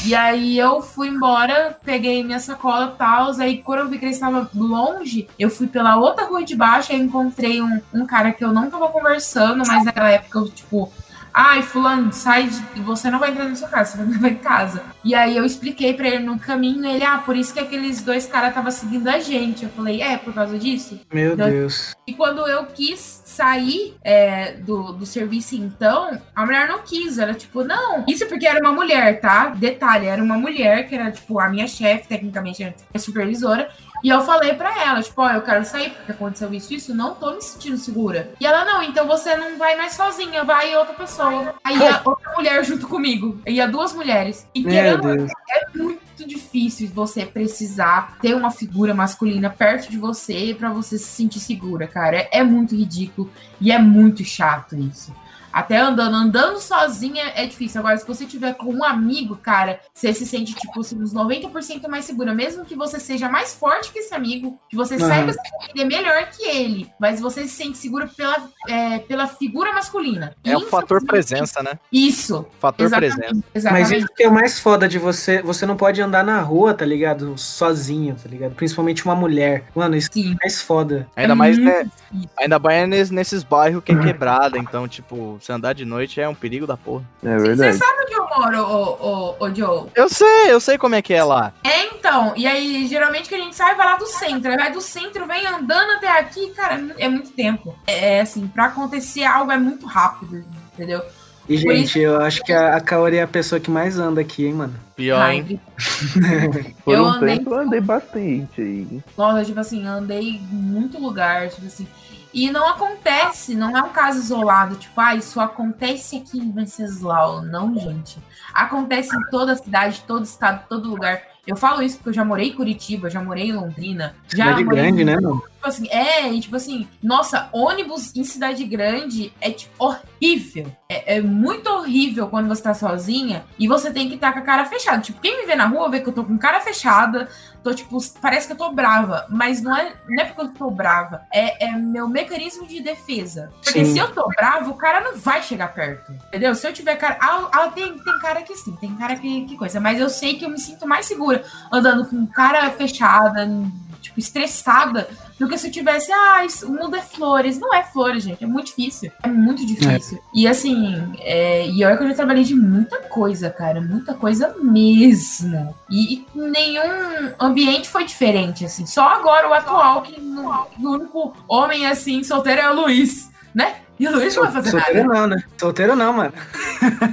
E aí eu fui embora, peguei minha sacola e tal. Aí quando eu vi que ele estava longe, eu fui pela outra rua de baixo, aí encontrei um, um cara que eu não tava conversando, mas naquela época eu, tipo, ai, fulano, sai de... Você não vai entrar na sua casa, você vai entrar em casa. E aí eu expliquei pra ele no caminho, ele, ah, por isso que aqueles dois caras estavam seguindo a gente. Eu falei, é, por causa disso? Meu Não. Deus. E quando eu quis sair é, do, do serviço, então, a mulher não quis. Ela, tipo, não. Isso porque era uma mulher, tá? Detalhe, era uma mulher que era, tipo, a minha chefe, tecnicamente, a supervisora. E eu falei pra ela, tipo, ó, eu quero sair porque aconteceu isso, isso, não tô me sentindo segura. E ela, não, então você não vai mais sozinha, vai outra pessoa. Aí ia (laughs) outra mulher junto comigo. Ia duas mulheres. E Meu querendo Deus. é muito difícil você precisar ter uma figura masculina perto de você pra você se sentir segura, cara. É, é muito ridículo e é muito chato isso. Até andando, andando sozinha é difícil. Agora, se você tiver com um amigo, cara, você se sente, tipo, assim, uns 90% mais segura. Mesmo que você seja mais forte que esse amigo, que você Aham. saiba se defender melhor que ele, mas você se sente segura pela, é, pela figura masculina. É o fator presença, né? Isso. Fator Exatamente. presença. Exatamente. Mas isso que é o mais foda de você. Você não pode andar na rua, tá ligado? Sozinho, tá ligado? Principalmente uma mulher. Mano, isso Sim. é mais foda. Ainda É mais, né? difícil. Ainda mais nes- nesses bairros que é quebrada, então, tipo, se andar de noite é um perigo da porra. é Você verdade. sabe onde eu moro, ô, ô, ô, Joe? Eu sei, eu sei como é que é lá. É, então. E aí, geralmente que a gente sai, vai lá do centro. Aí vai do centro, vem andando até aqui, cara, é muito tempo. É assim, pra acontecer algo é muito rápido, entendeu? E, Por gente, eu acho que a, a Kaori é a pessoa que mais anda aqui, hein, mano. Pior, hein? (laughs) Por eu um andei- tempo eu andei bastante aí. Nossa, tipo assim, andei em muito lugar, tipo assim. E não acontece, não é um caso isolado, tipo, ah, isso acontece aqui em Venceslau. Não, gente. Acontece em toda a cidade, todo estado, todo lugar. Eu falo isso porque eu já morei em Curitiba, já morei em Londrina. Já Cidade morei grande, em né, mano? Tipo assim, é, e tipo assim, nossa, ônibus em cidade grande é tipo horrível. É, é muito horrível quando você tá sozinha e você tem que estar com a cara fechada. Tipo, quem me vê na rua vê que eu tô com cara fechada, tô tipo, parece que eu tô brava, mas não é, não é porque eu tô brava, é, é meu mecanismo de defesa. Porque Sim. se eu tô brava, o cara não vai chegar perto, entendeu? Se eu tiver cara. Ah, ah, tem, tem cara que sim, tem cara que, que coisa, mas eu sei que eu me sinto mais segura andando com cara fechada, tipo, estressada, do que se eu tivesse, ah, isso, o mundo é flores. Não é flores, gente, é muito difícil. É muito difícil. E assim, é, e olha que eu já trabalhei de muita coisa, cara, muita coisa mesmo. E, e nenhum ambiente foi diferente, assim. Só agora o atual, que, no- que o único homem, assim, solteiro é o Luiz, né? E o Luiz não vai fazer Solteiro nada. não, né? Solteiro não, mano.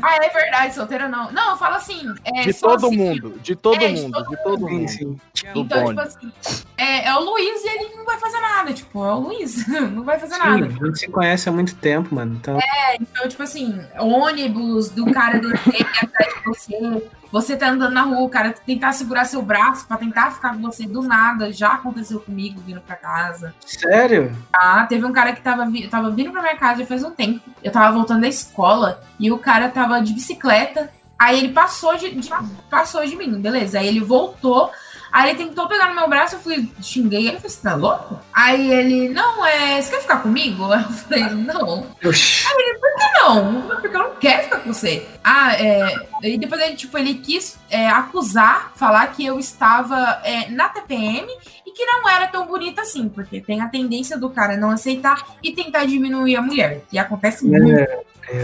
Ah, é verdade, solteiro não. Não, eu falo assim. É, De só todo assim, mundo, de todo É, de mundo, de todo Sim, mundo. sim. Do Então, bonde. tipo assim, é, é o Luiz e ele não vai fazer nada. Tipo, é o Luiz, (laughs) não vai fazer Sim, nada. a gente se conhece há muito tempo, mano. Então, Então, tipo assim, ônibus do cara descer atrás de você. Você tá andando na rua, o cara tentar segurar seu braço pra tentar ficar com você do nada. Já aconteceu comigo vindo pra casa. sério? Tá? Teve um cara que tava, vi- tava vindo pra minha casa já faz um tempo. Eu tava voltando da escola e o cara tava de bicicleta. Aí ele passou de, de- passou de mim, beleza. Aí ele voltou. Aí ele tentou pegar no meu braço, eu fui, xinguei ele, falei, você tá louco? Aí ele, não, é. Você quer ficar comigo? Aí (laughs) eu falei, não. Oxi. Não, porque eu não quero ficar com você. Ah, é. E depois ele, tipo, ele quis é, acusar, falar que eu estava é, na TPM e que não era tão bonita assim, porque tem a tendência do cara não aceitar e tentar diminuir a mulher. E acontece muito.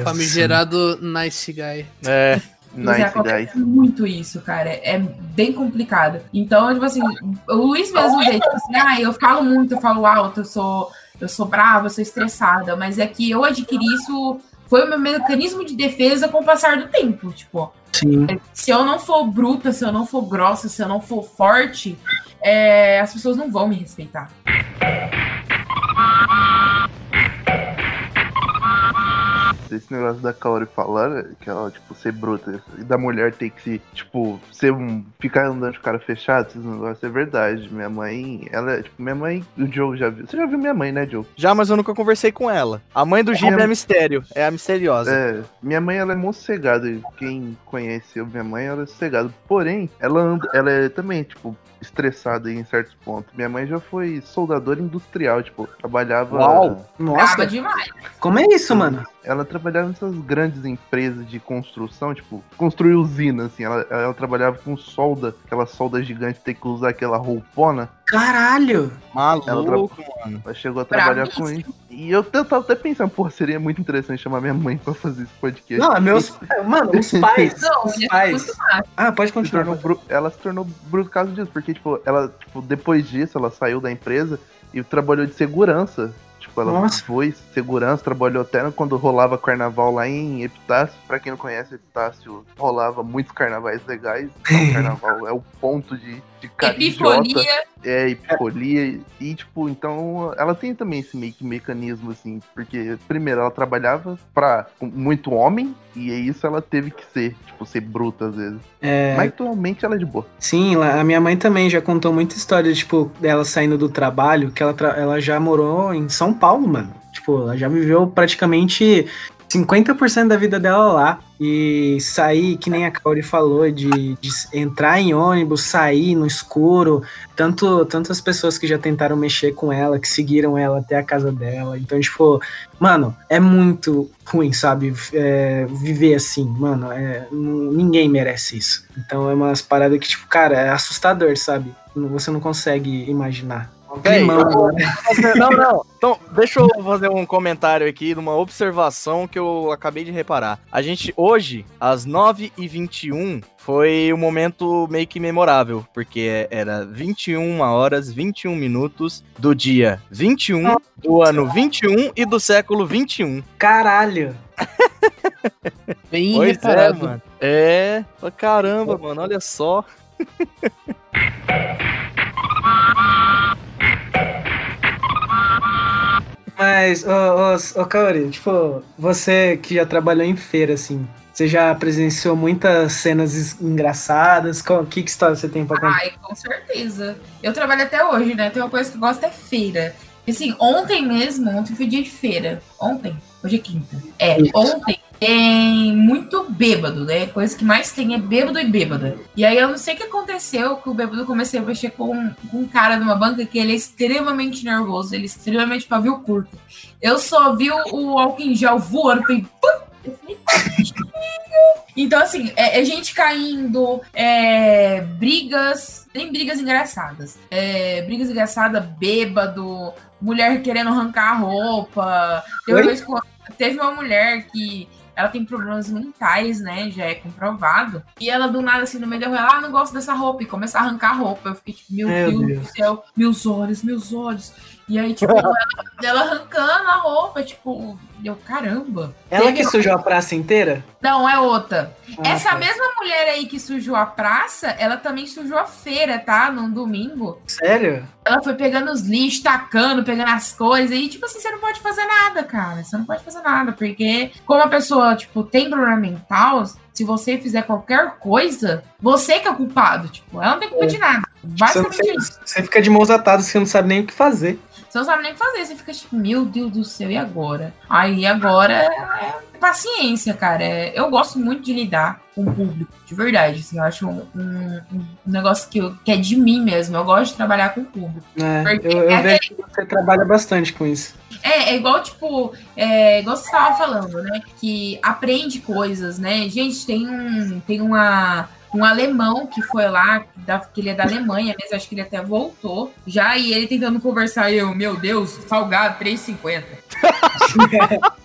Famigerado nice guy. É. Mas Nice acontece muito isso, cara. É bem complicado. Então, tipo assim, o Luiz mesmo vê, tipo assim, ah, eu falo muito, eu falo alto, eu sou, eu sou brava, eu sou estressada, mas é que eu adquiri isso, foi o meu mecanismo de defesa com o passar do tempo. Tipo, Sim. se eu não for bruta, se eu não for grossa, se eu não for forte, é, as pessoas não vão me respeitar. Esse negócio da Kaori falar, que ela, tipo, ser bruta, e da mulher ter que se, tipo, ser um. ficar andando de cara fechado, esses negócios é verdade. Minha mãe, ela, tipo, minha mãe, o Joe já viu. Você já viu minha mãe, né, Joe? Já, mas eu nunca conversei com ela. A mãe do Giba é mistério, é a misteriosa. É, minha mãe ela é muito sossegada. e Quem conhece eu, minha mãe, ela é sossegada. Porém, ela anda, ela é também, tipo, estressada em certos pontos. Minha mãe já foi soldadora industrial, tipo, trabalhava. Uau! Nossa, Brava demais. como é isso, mano? Ela trabalhava nessas grandes empresas de construção, tipo, construir usina, assim. Ela, ela trabalhava com solda, aquela solda gigante, ter que usar aquela roupona. Caralho! Maluco, mano. Ela chegou a trabalhar com isso. E eu tava até pensando, pô, seria muito interessante chamar minha mãe pra fazer esse podcast. Não, meus. (laughs) Mano, os pais. (laughs) Não, os é pais. Ah, pode se continuar. tornou bru- ela se tornou bruta por causa disso, porque, tipo, ela, tipo, depois disso, ela saiu da empresa e trabalhou de segurança. Tipo, ela Nossa. foi segurança, trabalhou até quando rolava carnaval lá em Epitácio. Pra quem não conhece, Epitácio rolava muitos carnavais legais. (laughs) Então, carnaval é o ponto de, de cara. Epifonia. É, hipofolia. E, tipo, então, ela tem também esse meio que mecanismo, assim. Porque, primeiro, ela trabalhava pra com muito homem. E é isso ela teve que ser, tipo, ser bruta às vezes. É, Mas atualmente ela é de boa. Sim, a minha mãe também já contou muita história, tipo, dela saindo do trabalho, que ela, tra- ela já morou em São Paulo, mano. Tipo, ela já viveu praticamente 50% da vida dela lá. E sair, que nem a Kaori falou, de, de entrar em ônibus, sair no escuro. Tanto, tantas pessoas que já tentaram mexer com ela, que seguiram ela até a casa dela. Então, tipo, mano, é muito ruim, sabe? É, viver assim, mano. é- ninguém merece isso. Então é umas paradas que, tipo, cara, é assustador, sabe? Você não consegue imaginar. Ei, climão, né? (laughs) Não, não. Então, deixa eu (laughs) fazer um comentário aqui, de uma observação que eu acabei de reparar. A gente, hoje, às 9h21, foi um momento meio que memorável, porque era 21 horas, 21 minutos do dia 21, do ano 21 e do século 21. Caralho! (laughs) Bem Pois é, reparado. mano. É, caramba, mano, olha só. Mas, ô, ô, ô Kaori, tipo, você que já trabalhou em feira, assim, você já presenciou muitas cenas engraçadas? Qual, que, que história você tem pra contar? Ai, com certeza. Eu trabalho até hoje, né? Tem uma coisa que eu gosto é feira. E, Assim, ontem mesmo, ontem foi dia de feira. Ontem? Hoje é quinta. É, ontem tem muito bêbado, né? Coisa que mais tem é bêbado e bêbada. E aí eu não sei o que aconteceu, que o bêbado comecei a mexer com, com um cara numa banca que ele é extremamente nervoso, ele é extremamente pavio curto. Eu só vi o, álcool gel voando, eu falei, então, assim, é, é gente caindo, é, brigas, tem brigas engraçadas. É, brigas engraçadas, bêbado, mulher querendo arrancar a roupa. Teve uma, teve uma mulher que ela tem problemas mentais, né? Já é comprovado. E ela, do nada, assim, no meio da rua, ela, ah, não gosto dessa roupa. E começa a arrancar a roupa. Eu fiquei tipo, meu, Meu Deus, Deus. do céu, meus olhos, meus olhos. E aí, tipo, (laughs) ela, ela arrancando a roupa, tipo, eu, caramba. Ela que sujou a praça inteira? Não, é outra. Ah, Essa tá. mesma mulher aí que sujou a praça, ela também sujou a feira, tá? Num domingo. Sério? Ela foi pegando os lixos, tacando, pegando as coisas. E, tipo assim, você não pode fazer nada, cara. Você não pode fazer nada. Porque, como a pessoa, tipo, tem problema mental, se você fizer qualquer coisa, você que é o culpado. Tipo, ela não tem culpa de nada. Basicamente Você é isso. Você fica de mãos atadas, você não sabe nem o que fazer. Você não sabe nem o que fazer. Você fica tipo, meu Deus do céu, e agora? Aí agora é paciência, cara. É, Eu gosto muito de lidar com o público, de verdade. Assim, eu acho um, um- um negócio que, eu- que é de mim mesmo. Eu gosto de trabalhar com o público. É, eu, eu é vejo que você trabalha bastante com isso. É, é igual, tipo, é, igual você estava falando, né? Que aprende coisas, né? Gente, tem um, tem uma, um alemão que foi lá, da, que ele é da Alemanha mesmo, acho que ele até voltou. Já, e ele tentando conversar, e eu, meu Deus, salgado, 3,50. (laughs)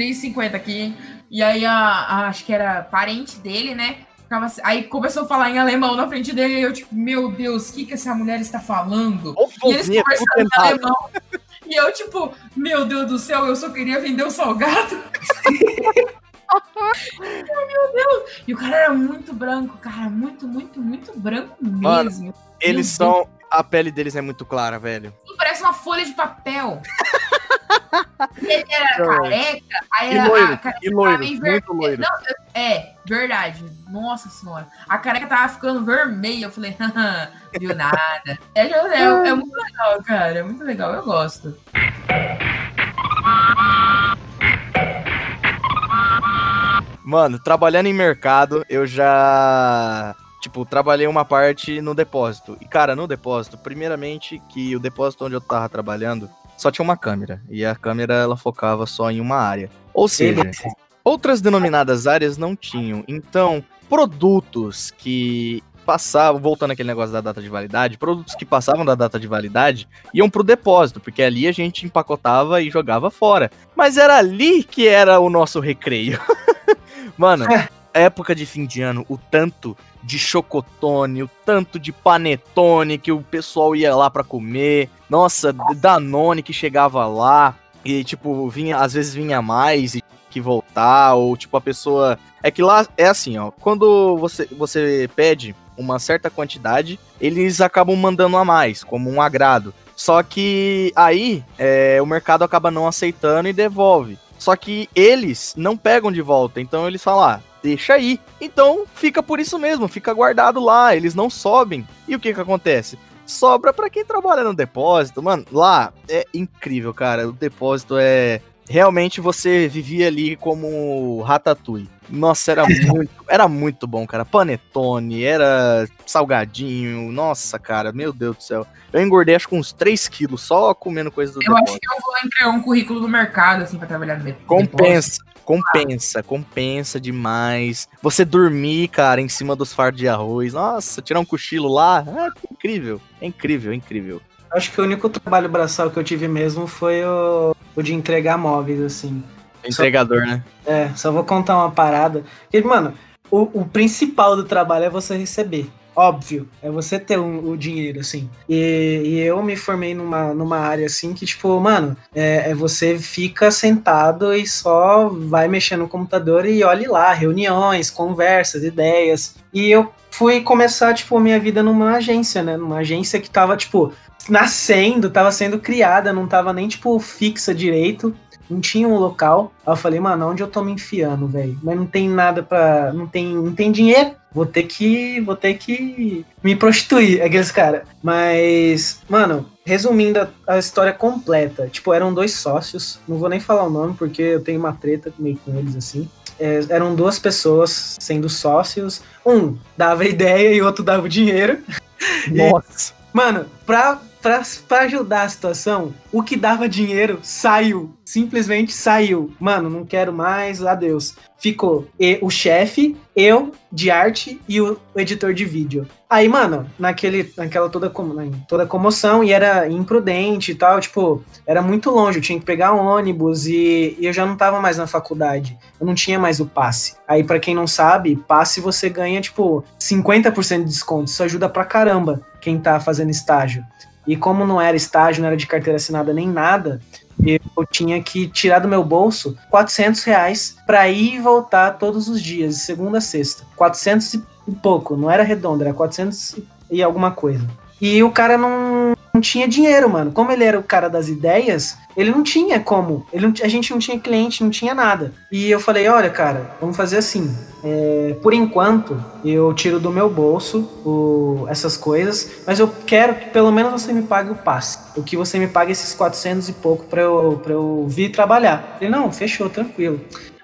3,50 aqui. E aí, a, a- acho que era parente dele, né? Ficava aí começou a falar em alemão na frente dele, e eu, tipo, meu Deus, o que, que essa mulher está falando? E eles Vozinha, conversando em alemão. E eu, tipo, meu Deus do céu, eu só queria vender o salgado. (laughs) meu Deus. E o cara era muito branco, cara, muito, muito, muito branco Mano, mesmo. Eles Meu são. A pele deles é muito clara, velho. Sim, Parece uma folha de papel. Ele era Não. careca, aí E era loiro, a careca e tava loiro, muito vermelha. loiro. Não, é, verdade. Nossa senhora. A careca tava ficando vermelha. Eu falei, (laughs) viu nada. É, é, é muito legal, cara. É muito legal, eu gosto. Mano, trabalhando em mercado, eu já. Tipo, trabalhei uma parte no depósito. E, cara, no depósito, primeiramente, que o depósito onde eu tava trabalhando só tinha uma câmera. E a câmera, ela focava só em uma área. Ou seja, outras denominadas áreas não tinham. Então, produtos que passavam, voltando aquele negócio da data de validade, produtos que passavam da data de validade iam pro depósito, porque ali a gente empacotava e jogava fora. Mas era ali que era o nosso recreio. (laughs) Mano, época de fim de ano, o tanto de chocotone, o tanto de panetone que o pessoal ia lá pra comer. Nossa, Danone que chegava lá e tipo, vinha, às vezes vinha mais e que voltar ou tipo a pessoa é que lá é assim, ó, quando você você pede uma certa quantidade, eles acabam mandando a mais, como um agrado. Só que aí é, o mercado acaba não aceitando e devolve. Só que eles não pegam de volta, então eles falam, ah, deixa aí. Então fica por isso mesmo, fica guardado lá, eles não sobem. E o que que acontece? Sobra pra quem trabalha no depósito, mano. Lá é incrível, cara. O depósito é realmente você vivia ali como Ratatouille. Nossa, era muito, era muito bom, cara. Panetone, era salgadinho. Nossa, cara, meu Deus do céu. Eu engordei acho que uns 3 quilos só comendo coisa do Eu acho depósito. que eu vou entregar um currículo no mercado, assim, pra trabalhar no depósito. Compensa, compensa, compensa demais. Você dormir, cara, em cima dos fardos de arroz. Nossa, tirar um cochilo lá. É incrível, é incrível, é incrível. Acho que o único trabalho braçal que eu tive mesmo foi o, o de entregar móveis, assim. Entregador, né? É, só vou contar uma parada. Porque, mano, o, o principal do trabalho é você receber. Óbvio, é você ter um- o dinheiro, assim. E, e eu me formei numa, numa área assim que, tipo, mano, é, é você fica sentado e só vai mexer no computador e olhe lá, reuniões, conversas, ideias. E eu fui começar, tipo, a minha vida numa agência, né? Numa agência que tava, tipo, nascendo, tava sendo criada, não tava nem, tipo, fixa direito não tinha um local. Aí eu falei, mano, onde eu tô me enfiando, velho? Mas não tem nada pra. Não tem, não tem dinheiro. Vou ter que. Vou ter que me prostituir, (laughs) aqueles caras. Mas, mano, resumindo a, a história completa, tipo, eram dois sócios. Não vou nem falar o nome, porque eu tenho uma treta meio com eles assim. É, eram duas pessoas sendo sócios. Um dava (laughs) ideia e o outro dava o dinheiro. Nossa. Mano, pra, pra, pra ajudar a situação, o que dava dinheiro saiu. Simplesmente saiu. Mano, não quero mais, adeus. Ficou e- o chefe, eu de arte e o editor de vídeo. Aí, mano, naquele, naquela toda, na- toda comoção, e era imprudente e tal, tipo, era muito longe, eu tinha que pegar ônibus e, e eu já não tava mais na faculdade. Eu não tinha mais o passe. Aí, pra quem não sabe, passe você ganha, tipo, 50% de desconto. Isso ajuda pra caramba quem tá fazendo estágio. E como não era estágio, não era de carteira assinada nem nada, eu tinha que tirar do meu bolso 400 reais pra ir e voltar todos os dias, segunda a sexta. 400 e pouco, não era redondo, era 400 e alguma coisa. E o cara não, não tinha dinheiro, mano. Como ele era o cara das ideias, ele não tinha como. Ele não- a gente não tinha cliente, não tinha nada. E eu falei, olha, cara, vamos fazer assim. É, por enquanto, eu tiro do meu bolso o- essas coisas, mas eu quero que pelo menos você me pague o passe. O que você me pague esses 400 e pouco pra eu, pra eu vir trabalhar. Ele, não, fechou, tranquilo.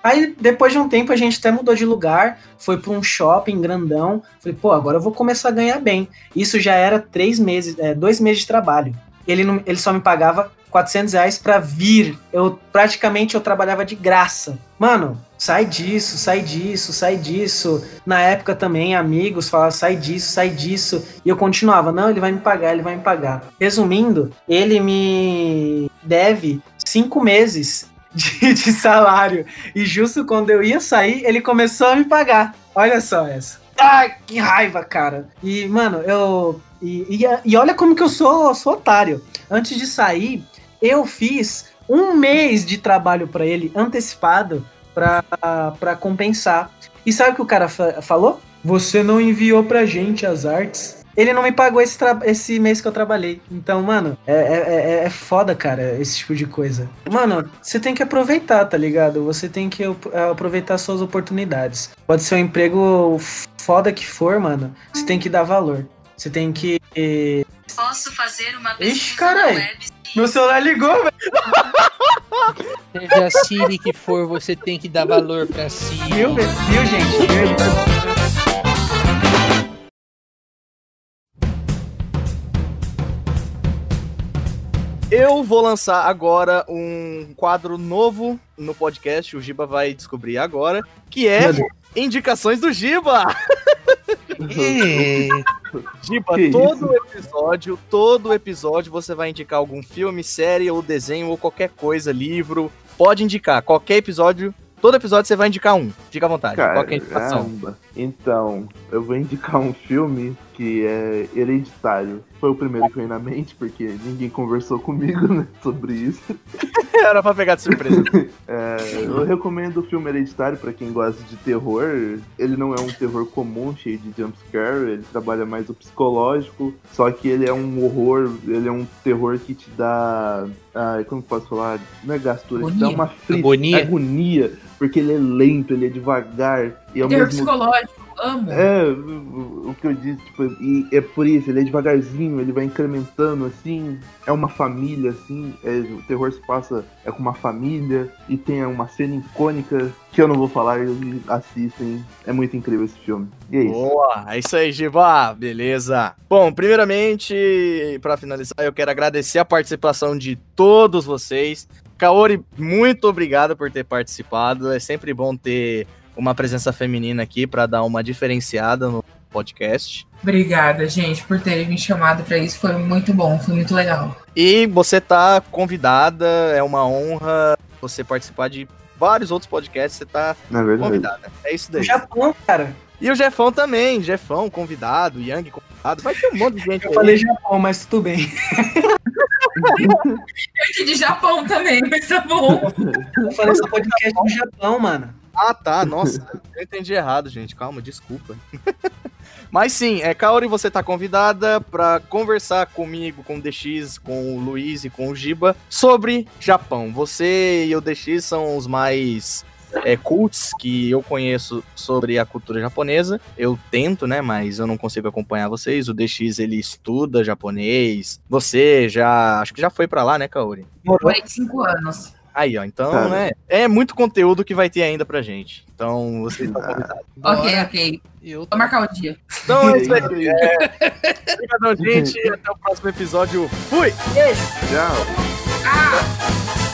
Aí, depois de um tempo, a gente até mudou de lugar, foi pra um shopping grandão. Falei, pô, agora eu vou começar a ganhar bem. Isso já era três meses, é, dois meses de trabalho. Ele, não, ele só me pagava 400 reais pra vir. Eu praticamente eu trabalhava de graça. Mano, sai disso, sai disso, sai disso. Na época também, amigos falavam, sai disso, sai disso. E eu continuava, não, ele vai me pagar, ele vai me pagar. Resumindo, ele me deve cinco meses de, de salário. E justo quando eu ia sair, ele começou a me pagar. Olha só essa. Ai, que raiva, cara. E, mano, eu. E, e, e olha como que eu sou, sou otário. Antes de sair, eu fiz um mês de trabalho para ele antecipado para compensar. E sabe o que o cara fa falou? Você não enviou pra gente as artes. Ele não me pagou esse, esse mês que eu trabalhei. Então, mano, é, é, é, é foda, cara, esse tipo de coisa. Mano, você tem que aproveitar, tá ligado? Você tem que aproveitar suas oportunidades. Pode ser um emprego foda que for, mano. Você tem que dar valor. Você tem que. Posso fazer uma pesquisa Ixi, carai. Meu celular ligou, velho. Seja a Siri que for, você tem que dar valor pra si. Viu, viu, gente? Viu? Eu vou lançar agora um quadro novo no podcast, o Giba vai descobrir agora, que é Indicações do Giba! (laughs) Giba, todo episódio, todo episódio você vai indicar algum filme, série ou desenho ou qualquer coisa, livro. Pode indicar, qualquer episódio Todo episódio você vai indicar um. Fica à vontade. Qual é a indicação? Então, eu vou indicar um filme que é Hereditário. Foi o primeiro que veio na mente, porque ninguém conversou comigo né, sobre isso. (laughs) Era pra pegar de surpresa. (laughs) é, eu recomendo o filme Hereditário para quem gosta de terror. Ele não é um terror comum, cheio de jumpscare, ele trabalha mais o psicológico, só que ele é um horror, ele é um terror que te dá. Ah, como posso falar? Não é gastura, te dá uma fri... agonia. agonia, porque ele é lento, ele é devagar. E ao terror mesmo... psicológico amo. É, o, o que eu disse, tipo, e é por isso, ele é devagarzinho, ele vai incrementando, assim, é uma família, assim, é, o terror se passa é com uma família, e tem uma cena icônica que eu não vou falar, assistem, é muito incrível esse filme. E é isso. Boa, é isso aí, Giba, beleza. Bom, primeiramente, para finalizar, eu quero agradecer a participação de todos vocês. Kaori, muito obrigado por ter participado. É sempre bom ter uma presença feminina aqui para dar uma diferenciada no podcast. Obrigada, gente, por terem me chamado para isso. Foi muito bom, foi muito legal. E você tá convidada, é uma honra você participar de vários outros podcasts. Você tá é convidada. É isso daí. O Japão, cara. E o Jefão também, Jefão convidado, Yang convidado. Vai ter um monte de gente. Eu aí. falei Japão, mas tudo bem. (laughs) Eu de Japão também, mas tá bom. Eu falei esse podcast do Japão, mano. Ah, tá. Nossa, eu entendi errado, gente. Calma, desculpa. (laughs) Mas sim, é, Kaori, você tá convidada para conversar comigo, com o DX, com o Luiz e com o Giba sobre Japão. Você e o DX são os mais é, cults que eu conheço sobre a cultura japonesa. Eu tento, né, mas eu não consigo acompanhar vocês. O DX, ele estuda japonês. Você já, acho que já foi para lá, né, Kaori? Morei cinco anos. Aí, ó, então, tá. né? É muito conteúdo que vai ter ainda pra gente. Então, você está convidado. Ok, ok. Eu Vou marcar o dia. Então é isso aí. (laughs) É... Obrigado, gente. Até o próximo episódio. Fui! Beijo. Tchau. Ah.